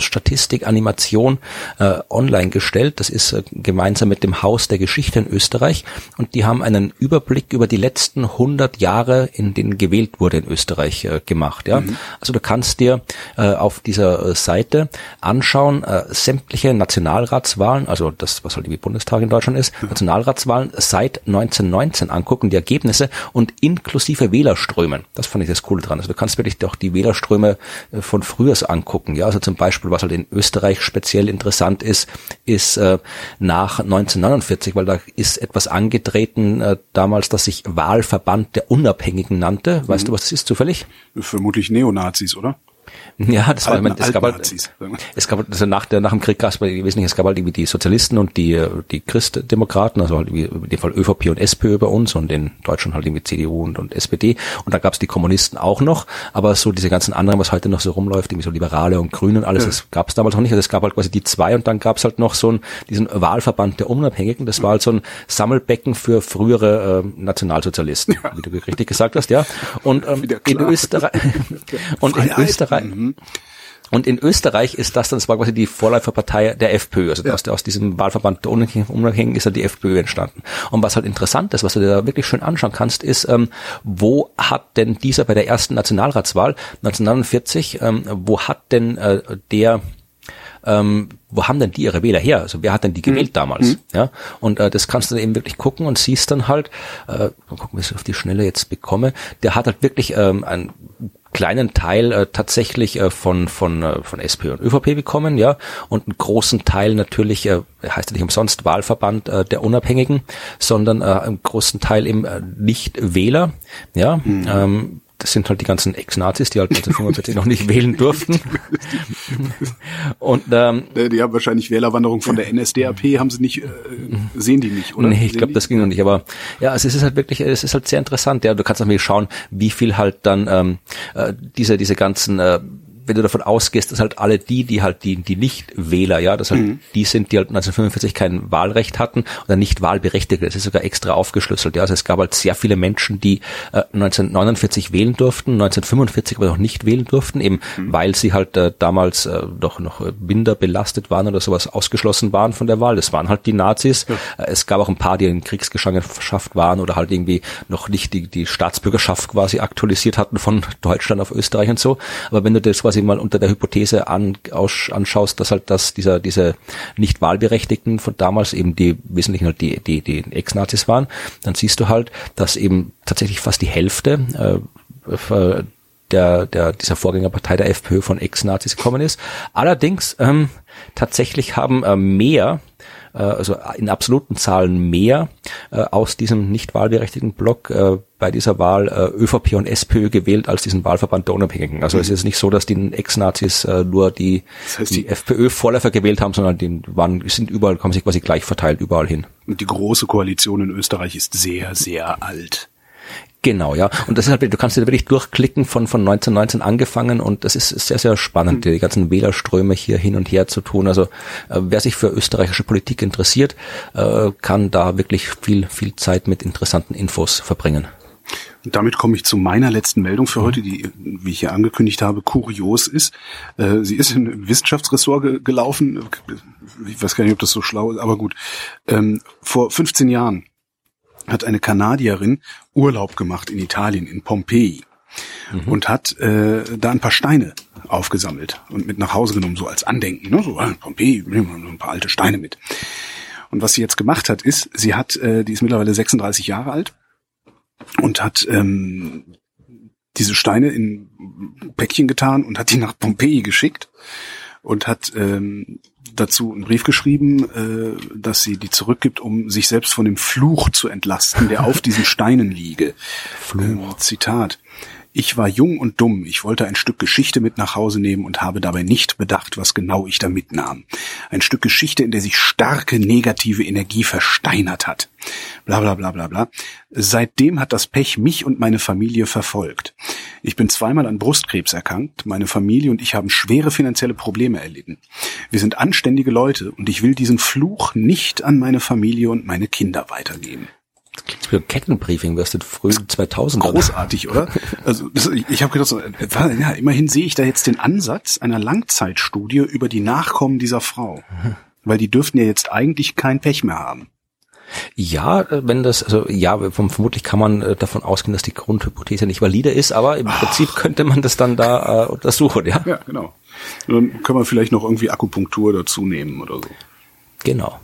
Statistik, Animation äh, online gestellt. Das ist äh, gemeinsam mit dem Haus der Geschichte in Österreich und die haben einen Überblick über die letzten 100 Jahre, in denen gewählt wurde in Österreich äh, gemacht. Ja, mhm. also du kannst dir äh, auf dieser äh, Seite anschauen, äh, sämtliche Nationalratswahlen, also das, was halt wie Bundestag in Deutschland ist. Nationalratswahlen seit 1919 angucken, die Ergebnisse und inklusive Wählerströmen. Das fand ich das Coole dran. Also du kannst wirklich doch die Wählerströme äh, von früher angucken. Ja, also zum Beispiel, was halt in Österreich speziell interessant ist, ist äh, nach 1949, weil da ist etwas angetreten äh, damals, das sich Wahlverband der Unabhängigen nannte. Weißt mhm. du, was das ist zufällig? Vermutlich Neonazis, oder? Ja, das Alten, war, ich meine, es gab halt, es gab also nach der, nach dem Krieg gab es wesentlich, es gab halt irgendwie die Sozialisten und die, die Christdemokraten, also halt in dem Fall ÖVP und SPÖ bei uns und in Deutschland halt irgendwie CDU und, und SPD. Und da gab es die Kommunisten auch noch, aber so diese ganzen anderen, was heute noch so rumläuft, irgendwie so Liberale und Grüne und alles, ja. das gab es damals noch nicht. Also es gab halt quasi die zwei und dann gab es halt noch so einen, diesen Wahlverband der Unabhängigen. Das war halt so ein Sammelbecken für frühere äh, Nationalsozialisten, ja. wie du richtig gesagt hast, ja. Und ähm, in Österreich und in Österreich mhm. Und in Österreich ist das dann, das war quasi die Vorläuferpartei der FPÖ. Also ja. aus, aus diesem Wahlverband der Unabhängigen ist dann die FPÖ entstanden. Und was halt interessant ist, was du dir da wirklich schön anschauen kannst, ist, ähm, wo hat denn dieser bei der ersten Nationalratswahl 1949, ähm, wo hat denn äh, der ähm, wo haben denn die ihre Wähler her? Also wer hat denn die gewählt mhm. damals? Mhm. Ja, und äh, das kannst du dann eben wirklich gucken und siehst dann halt, äh, mal gucken, wie ich es auf die Schnelle jetzt bekomme, der hat halt wirklich ähm, ein kleinen Teil äh, tatsächlich äh, von von äh, von SP und ÖVP bekommen, ja, und einen großen Teil natürlich äh, heißt ja nicht umsonst Wahlverband äh, der Unabhängigen, sondern äh, einen großen Teil im äh, Nicht-Wähler, ja. Mhm. Ähm, das sind halt die ganzen Ex-Nazis, die halt 1945 noch nicht wählen durften. Und ähm, die haben wahrscheinlich Wählerwanderung von der NSDAP, haben sie nicht, äh, sehen die nicht, oder? Nee, ich glaube, das ging noch nicht. Aber ja, also es ist halt wirklich, es ist halt sehr interessant. Ja, du kannst natürlich schauen, wie viel halt dann ähm, äh, diese diese ganzen äh, wenn du davon ausgehst, dass halt alle die, die halt die, die Nicht-Wähler, ja, dass halt mhm. die sind, die halt 1945 kein Wahlrecht hatten oder nicht Wahlberechtigte, das ist sogar extra aufgeschlüsselt, ja, also es gab halt sehr viele Menschen, die äh, 1949 wählen durften, 1945 aber noch nicht wählen durften, eben mhm. weil sie halt äh, damals äh, doch noch minder belastet waren oder sowas ausgeschlossen waren von der Wahl. Das waren halt die Nazis. Ja. Äh, es gab auch ein paar, die in Kriegsgefangenschaft waren oder halt irgendwie noch nicht die, die Staatsbürgerschaft quasi aktualisiert hatten von Deutschland auf Österreich und so. Aber wenn du das quasi mal unter der Hypothese an, aus, anschaust, dass halt das dieser diese nicht Wahlberechtigten von damals eben die wesentlichen halt die die die Ex-Nazis waren, dann siehst du halt, dass eben tatsächlich fast die Hälfte äh, der, der, dieser Vorgängerpartei der FPÖ von Ex-Nazis gekommen ist. Allerdings ähm, tatsächlich haben äh, mehr äh, also in absoluten Zahlen mehr äh, aus diesem nicht wahlberechtigten Block äh, bei dieser Wahl ÖVP und SPÖ gewählt als diesen Wahlverband der Unabhängigen. Also mhm. es ist nicht so, dass die Ex-Nazis nur die, das heißt, die, die FPÖ-Vorläufer gewählt haben, sondern die waren, sind überall, haben sich quasi gleich verteilt überall hin. Und die große Koalition in Österreich ist sehr, sehr alt. Genau, ja. Und das ist halt, du kannst dir wirklich durchklicken von, von 1919 angefangen und das ist sehr, sehr spannend, mhm. die ganzen Wählerströme hier hin und her zu tun. Also äh, wer sich für österreichische Politik interessiert, äh, kann da wirklich viel, viel Zeit mit interessanten Infos verbringen. Und damit komme ich zu meiner letzten Meldung für heute, die, wie ich hier angekündigt habe, kurios ist. Äh, sie ist in Wissenschaftsressort ge gelaufen. Ich weiß gar nicht, ob das so schlau ist, aber gut. Ähm, vor 15 Jahren hat eine Kanadierin Urlaub gemacht in Italien, in Pompeji. Mhm. Und hat äh, da ein paar Steine aufgesammelt und mit nach Hause genommen, so als Andenken. Ne? So, ah, Pompeji, nehmen wir ein paar alte Steine mit. Und was sie jetzt gemacht hat, ist, sie hat, äh, die ist mittlerweile 36 Jahre alt und hat ähm, diese Steine in Päckchen getan und hat die nach Pompeji geschickt und hat ähm, dazu einen Brief geschrieben, äh, dass sie die zurückgibt, um sich selbst von dem Fluch zu entlasten, der auf diesen Steinen liege. Fluch. Äh, Zitat. Ich war jung und dumm, ich wollte ein Stück Geschichte mit nach Hause nehmen und habe dabei nicht bedacht, was genau ich da mitnahm. Ein Stück Geschichte, in der sich starke negative Energie versteinert hat. Bla bla bla bla bla. Seitdem hat das Pech mich und meine Familie verfolgt. Ich bin zweimal an Brustkrebs erkrankt, meine Familie und ich haben schwere finanzielle Probleme erlitten. Wir sind anständige Leute und ich will diesen Fluch nicht an meine Familie und meine Kinder weitergeben. Klingt wie ein Kettenbriefing, was du früh 2000 Großartig, oder? Also das, ich, habe gedacht, so, ja, immerhin sehe ich da jetzt den Ansatz einer Langzeitstudie über die Nachkommen dieser Frau. Weil die dürften ja jetzt eigentlich kein Pech mehr haben. Ja, wenn das, also ja, vermutlich kann man äh, davon ausgehen, dass die Grundhypothese nicht valide ist, aber im Ach. Prinzip könnte man das dann da äh, untersuchen, ja. Ja, genau. dann können wir vielleicht noch irgendwie Akupunktur dazu nehmen oder so. Genau.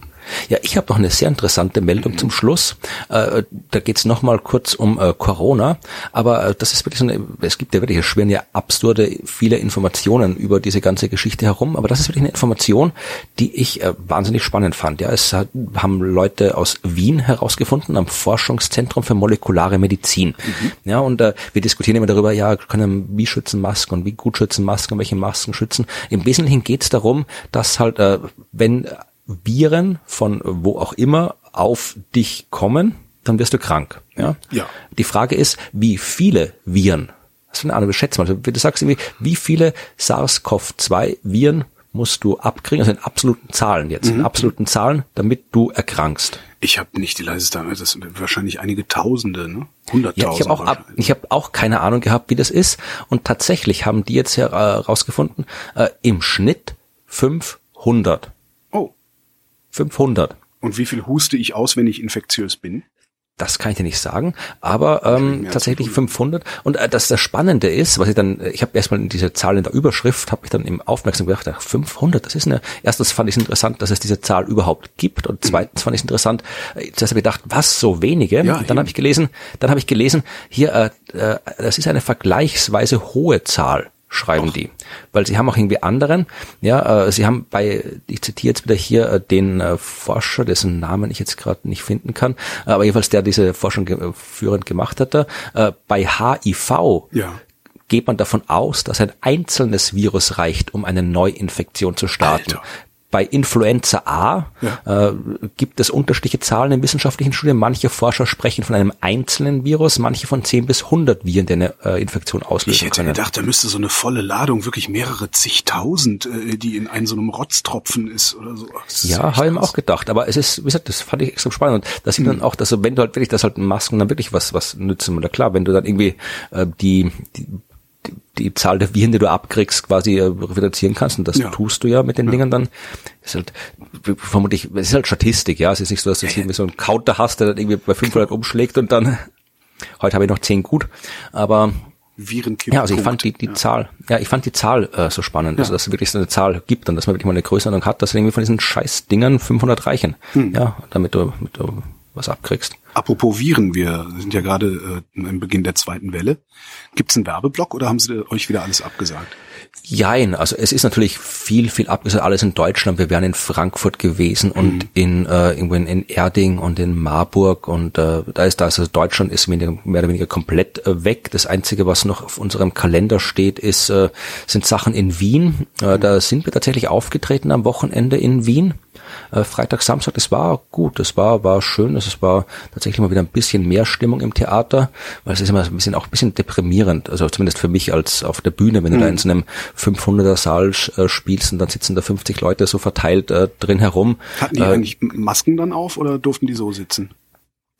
Ja, ich habe noch eine sehr interessante Meldung zum Schluss. Äh, da geht's es nochmal kurz um äh, Corona, aber äh, das ist wirklich so eine, es gibt ja wirklich, es schwirren ja absurde viele Informationen über diese ganze Geschichte herum, aber das ist wirklich eine Information, die ich äh, wahnsinnig spannend fand. Ja, es hat, haben Leute aus Wien herausgefunden am Forschungszentrum für molekulare Medizin. Mhm. Ja, und äh, wir diskutieren immer darüber, ja, können wie schützen Masken und wie gut schützen Masken, welche Masken schützen. Im Wesentlichen geht es darum, dass halt, äh, wenn Viren von wo auch immer auf dich kommen, dann wirst du krank. Ja. ja. Die Frage ist, wie viele Viren? Das ist eine Ahnung, schätze mal. Du sagst irgendwie, wie viele SARS-CoV-2 Viren musst du abkriegen, also in absoluten Zahlen jetzt, mhm. in absoluten Zahlen, damit du erkrankst. Ich habe nicht die leiseste Ahnung, das sind wahrscheinlich einige Tausende, ne? Hunderttausende. Ja, ich habe auch, ab, ich hab auch keine Ahnung gehabt, wie das ist. Und tatsächlich haben die jetzt herausgefunden, äh, im Schnitt 500. 500. Und wie viel huste ich aus, wenn ich infektiös bin? Das kann ich dir nicht sagen, aber ähm, tatsächlich 500. Und äh, das das Spannende ist, was ich dann, ich habe erstmal in diese Zahl in der Überschrift, habe ich dann im Aufmerksam gedacht, ach, 500, das ist eine, erstens fand ich es interessant, dass es diese Zahl überhaupt gibt und zweitens fand ich es interessant, äh, dass ich gedacht, was, so wenige? Ja, und dann habe ich gelesen, dann habe ich gelesen, hier, äh, äh, das ist eine vergleichsweise hohe Zahl schreiben Doch. die. Weil sie haben auch irgendwie anderen, ja, äh, sie haben bei, ich zitiere jetzt wieder hier äh, den äh, Forscher, dessen Namen ich jetzt gerade nicht finden kann, aber jedenfalls der diese Forschung ge führend gemacht hatte, äh, bei HIV ja. geht man davon aus, dass ein einzelnes Virus reicht, um eine Neuinfektion zu starten. Alter bei Influenza A ja. äh, gibt es unterschiedliche Zahlen in wissenschaftlichen Studien. Manche Forscher sprechen von einem einzelnen Virus, manche von 10 bis 100 Viren, die eine äh, Infektion auslösen Ich hätte können. gedacht, da müsste so eine volle Ladung, wirklich mehrere zigtausend, äh, die in einem so einem Rotztropfen ist oder so. Ja, habe ich mir auch gedacht. Aber es ist, wie gesagt, das fand ich extrem spannend. Und da sieht hm. man auch, dass wenn du halt wirklich, dass halt Masken dann wirklich was, was nützen. Oder klar, wenn du dann irgendwie äh, die, die die Zahl der Viren, die du abkriegst, quasi äh, reduzieren kannst. Und das ja. tust du ja mit den ja. Dingen dann. Ist halt, vermutlich, es ist halt Statistik, ja. Es ist nicht so, dass du irgendwie so einen Counter hast, der dann irgendwie bei 500 umschlägt und dann, heute habe ich noch 10 gut. Aber, Virenkipp. Ja, also ich fand die, die ja. Zahl, ja, ich fand die Zahl äh, so spannend, ja. also dass es wirklich so eine Zahl gibt und dass man wirklich mal eine Größerung hat, dass irgendwie von diesen scheiß Dingern 500 reichen. Hm. Ja, damit du, damit du was abkriegst. Apropos Viren, wir sind ja gerade äh, im Beginn der zweiten Welle. Gibt es einen Werbeblock oder haben Sie euch wieder alles abgesagt? Jein, also es ist natürlich viel, viel abgesagt, alles in Deutschland. Wir wären in Frankfurt gewesen und mhm. in äh, irgendwo in, in Erding und in Marburg und äh, da ist das, also Deutschland ist mehr, mehr oder weniger komplett äh, weg. Das Einzige, was noch auf unserem Kalender steht, ist, äh, sind Sachen in Wien. Äh, mhm. Da sind wir tatsächlich aufgetreten am Wochenende in Wien äh, Freitag, Samstag, das war gut, das war, war schön, es war tatsächlich mal wieder ein bisschen mehr Stimmung im Theater, weil es ist immer ein bisschen, auch ein bisschen deprimierend, also zumindest für mich als auf der Bühne, wenn mhm. du da mhm. in so einem 500er Saal äh, spielst und dann sitzen da 50 Leute so verteilt äh, drin herum. Hatten die äh, eigentlich Masken dann auf oder durften die so sitzen?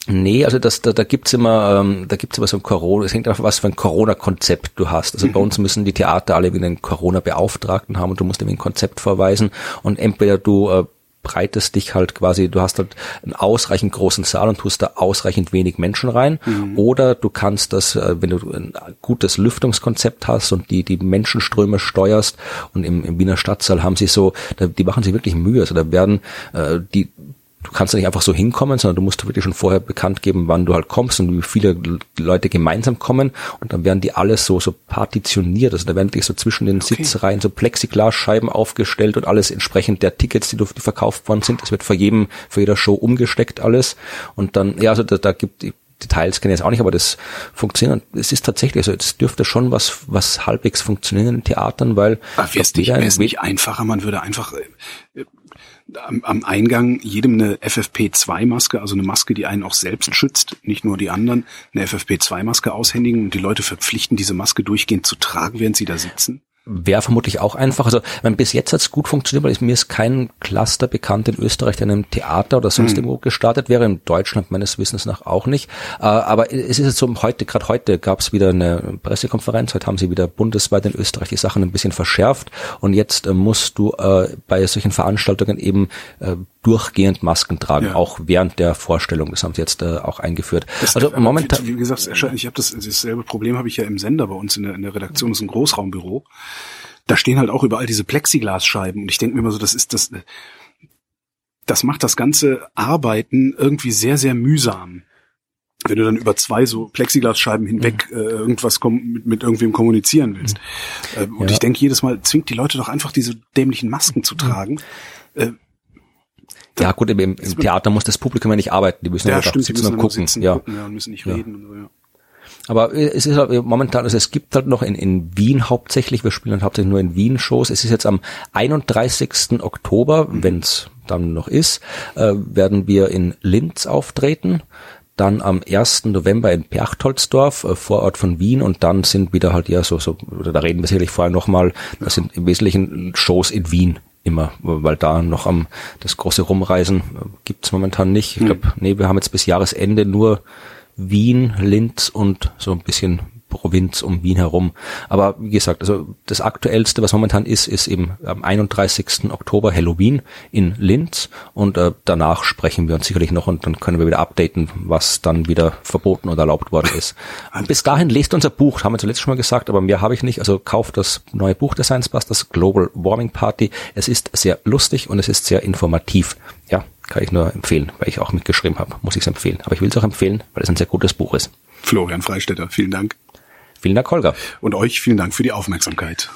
Nee, also das, da, da gibt's immer, ähm, da gibt's immer so ein Corona, es hängt davon, was für ein Corona-Konzept du hast. Also mhm. bei uns müssen die Theater alle wieder einen Corona-Beauftragten haben und du musst ihm ein Konzept vorweisen und entweder du äh, breitest dich halt quasi, du hast halt einen ausreichend großen Saal und tust da ausreichend wenig Menschen rein. Mhm. Oder du kannst das, äh, wenn du ein gutes Lüftungskonzept hast und die, die Menschenströme steuerst und im, im Wiener Stadtsaal haben sie so, die machen sich wirklich Mühe. Also da werden äh, die du kannst da nicht einfach so hinkommen, sondern du musst wirklich schon vorher bekannt geben, wann du halt kommst und wie viele Leute gemeinsam kommen und dann werden die alles so so partitioniert, also da werden wirklich so zwischen den okay. Sitzreihen so Plexiglasscheiben aufgestellt und alles entsprechend der Tickets, die, die verkauft worden sind, das wird vor jedem vor jeder Show umgesteckt alles und dann ja, also da, da gibt Details kenne ich jetzt auch nicht, aber das funktioniert. Es ist tatsächlich, also es dürfte schon was, was halbwegs funktionieren in Theatern, weil. Aber wäre es nicht, wär's nicht einfacher, man würde einfach äh, am, am Eingang jedem eine FFP2-Maske, also eine Maske, die einen auch selbst schützt, nicht nur die anderen, eine FFP2-Maske aushändigen und die Leute verpflichten, diese Maske durchgehend zu tragen, während sie da sitzen? Wäre vermutlich auch einfach. Also wenn bis jetzt hat's gut funktioniert, weil mir ist kein Cluster bekannt in Österreich, der in einem Theater oder sonst mhm. irgendwo gestartet wäre. In Deutschland meines Wissens nach auch nicht. Äh, aber es ist jetzt so, heute, gerade heute gab's wieder eine Pressekonferenz. Heute haben sie wieder bundesweit in Österreich die Sachen ein bisschen verschärft. Und jetzt äh, musst du äh, bei solchen Veranstaltungen eben durchgehend Masken tragen, ja. auch während der Vorstellung. Das haben sie jetzt auch eingeführt. Das, also momentan. Wie, wie gesagt, ich habe das dasselbe Problem habe ich ja im Sender bei uns in der, in der Redaktion. Das ist ein Großraumbüro da stehen halt auch überall diese Plexiglasscheiben und ich denke mir immer so, das ist das das macht das ganze Arbeiten irgendwie sehr, sehr mühsam. Wenn du dann über zwei so Plexiglasscheiben hinweg mhm. äh, irgendwas mit, mit irgendwem kommunizieren willst. Mhm. Äh, und ja. ich denke jedes Mal, zwingt die Leute doch einfach diese dämlichen Masken zu tragen. Äh, ja gut, im, im Theater muss das Publikum ja nicht arbeiten, die müssen ja, stimmt, sitzen und gucken. Sitzen, ja. gucken ja, und müssen nicht reden und so, ja. Aber es ist halt momentan, also es gibt halt noch in, in Wien hauptsächlich, wir spielen halt hauptsächlich nur in Wien Shows. Es ist jetzt am 31. Oktober, mhm. wenn es dann noch ist, äh, werden wir in Linz auftreten. Dann am 1. November in Perchtoldsdorf, äh, Vorort von Wien, und dann sind wieder halt ja so, so, oder da reden wir sicherlich vorher nochmal, das sind im Wesentlichen Shows in Wien immer, weil da noch am das große Rumreisen äh, gibt's momentan nicht. Ich glaube, nee, wir haben jetzt bis Jahresende nur Wien, Linz und so ein bisschen Provinz um Wien herum. Aber wie gesagt, also das aktuellste, was momentan ist, ist eben am 31. Oktober Halloween in Linz und äh, danach sprechen wir uns sicherlich noch und dann können wir wieder updaten, was dann wieder verboten oder erlaubt worden ist. Bis dahin lest unser Buch, haben wir zuletzt schon mal gesagt, aber mehr habe ich nicht. Also kauft das neue Buch der Science Busters Global Warming Party. Es ist sehr lustig und es ist sehr informativ. Ja, kann ich nur empfehlen, weil ich auch mitgeschrieben habe. Muss ich es empfehlen. Aber ich will es auch empfehlen, weil es ein sehr gutes Buch ist. Florian Freistetter, vielen Dank. Vielen Dank, Holger. Und euch vielen Dank für die Aufmerksamkeit.